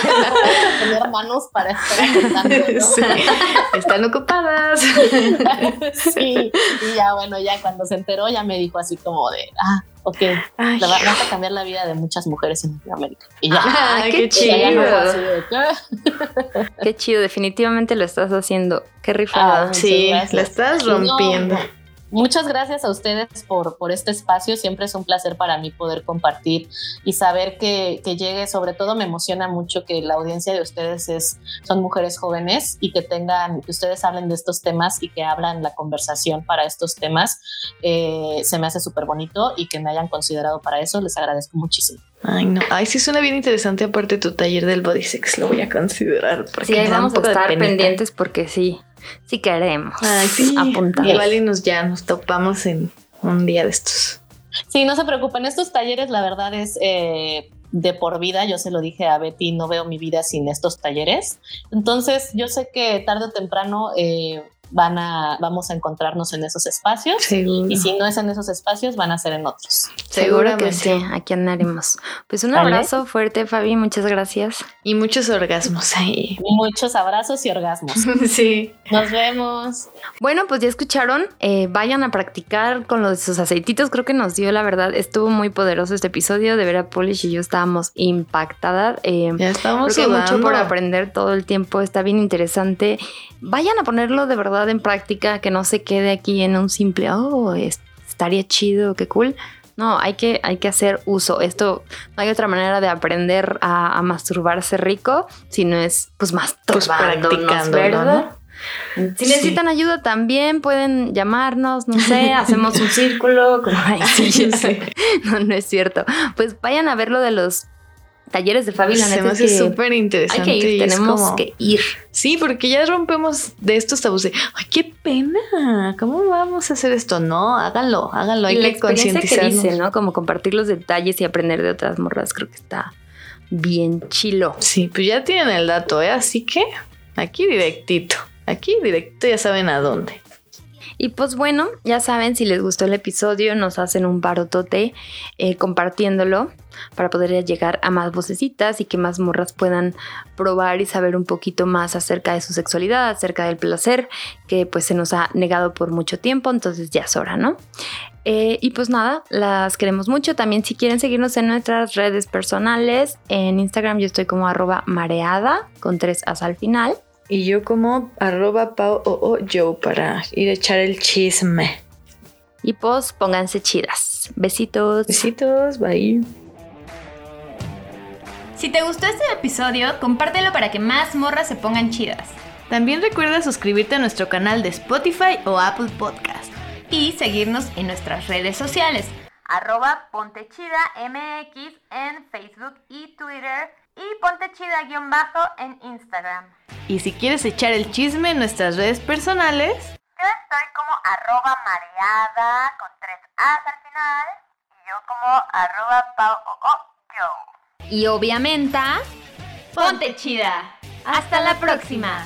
tener manos para estar ¿no? Están ocupadas. sí, y ya, bueno, ya cuando se enteró, ya me dijo así como de, ah, ok, la vas a cambiar la vida de muchas mujeres en Latinoamérica. Y ya. Ah, qué, chido. qué chido, definitivamente lo estás haciendo. Qué rifada. Ah, sí, la estás rompiendo. Muchas gracias a ustedes por, por este espacio. Siempre es un placer para mí poder compartir y saber que, que, llegue. Sobre todo me emociona mucho que la audiencia de ustedes es, son mujeres jóvenes y que tengan, que ustedes hablen de estos temas y que hablan la conversación para estos temas. Eh, se me hace súper bonito y que me hayan considerado para eso. Les agradezco muchísimo. Ay, no. Ay, sí suena bien interesante. Aparte tu taller del body sex, lo voy a considerar. Porque sí, vamos a estar pendientes porque sí si queremos. Ay, sí. Igual y nos ya nos topamos en un día de estos. Sí, no se preocupen. Estos talleres, la verdad, es eh, de por vida. Yo se lo dije a Betty, no veo mi vida sin estos talleres. Entonces, yo sé que tarde o temprano eh, van a, vamos a encontrarnos en esos espacios. Y si no es en esos espacios, van a ser en otros. Seguro que sí, aquí andaremos. Pues un abrazo fuerte, Fabi, muchas gracias. Y muchos orgasmos ahí. Muchos abrazos y orgasmos. sí. Nos vemos. Bueno, pues ya escucharon, eh, vayan a practicar con los sus aceititos, creo que nos dio la verdad, estuvo muy poderoso este episodio, de Vera Polish y yo estábamos impactadas. Eh, ya estamos creo mucho por aprender todo el tiempo, está bien interesante. Vayan a ponerlo de verdad en práctica, que no se quede aquí en un simple, oh, estaría chido, qué cool. No, hay que, hay que hacer uso. Esto no hay otra manera de aprender a, masturbarse rico si no es pues masturbándonos, ¿verdad? Si necesitan ayuda también pueden llamarnos, no sé, hacemos un círculo. No, no es cierto. Pues vayan a ver lo de los talleres de Fabi, Se me hace súper interesante. Hay que ir, tenemos que ir. Sí, porque ya rompemos de estos tabús de, ay, qué pena, ¿cómo vamos a hacer esto? No, háganlo, háganlo, hay que concientizarnos. que dice, ¿no? Como compartir los detalles y aprender de otras morras, creo que está bien chilo. Sí, pues ya tienen el dato, ¿eh? Así que aquí directito, aquí directo ya saben a dónde. Y pues bueno, ya saben, si les gustó el episodio, nos hacen un barotote eh, compartiéndolo para poder llegar a más vocecitas y que más morras puedan probar y saber un poquito más acerca de su sexualidad, acerca del placer, que pues se nos ha negado por mucho tiempo, entonces ya es hora, ¿no? Eh, y pues nada, las queremos mucho. También si quieren seguirnos en nuestras redes personales, en Instagram yo estoy como arroba mareada con tres as al final. Y yo como arroba pao o, yo para ir a echar el chisme. Y pues pónganse chidas. Besitos. Besitos, bye. Si te gustó este episodio, compártelo para que más morras se pongan chidas. También recuerda suscribirte a nuestro canal de Spotify o Apple Podcast. Y seguirnos en nuestras redes sociales. Arroba Pontechida MX en Facebook y Twitter y Pontechida-bajo en Instagram. Y si quieres echar el chisme en nuestras redes personales, yo estoy como arroba mareada con tres A's al final y yo como arroba pao y obviamente, ponte chida. Hasta la próxima.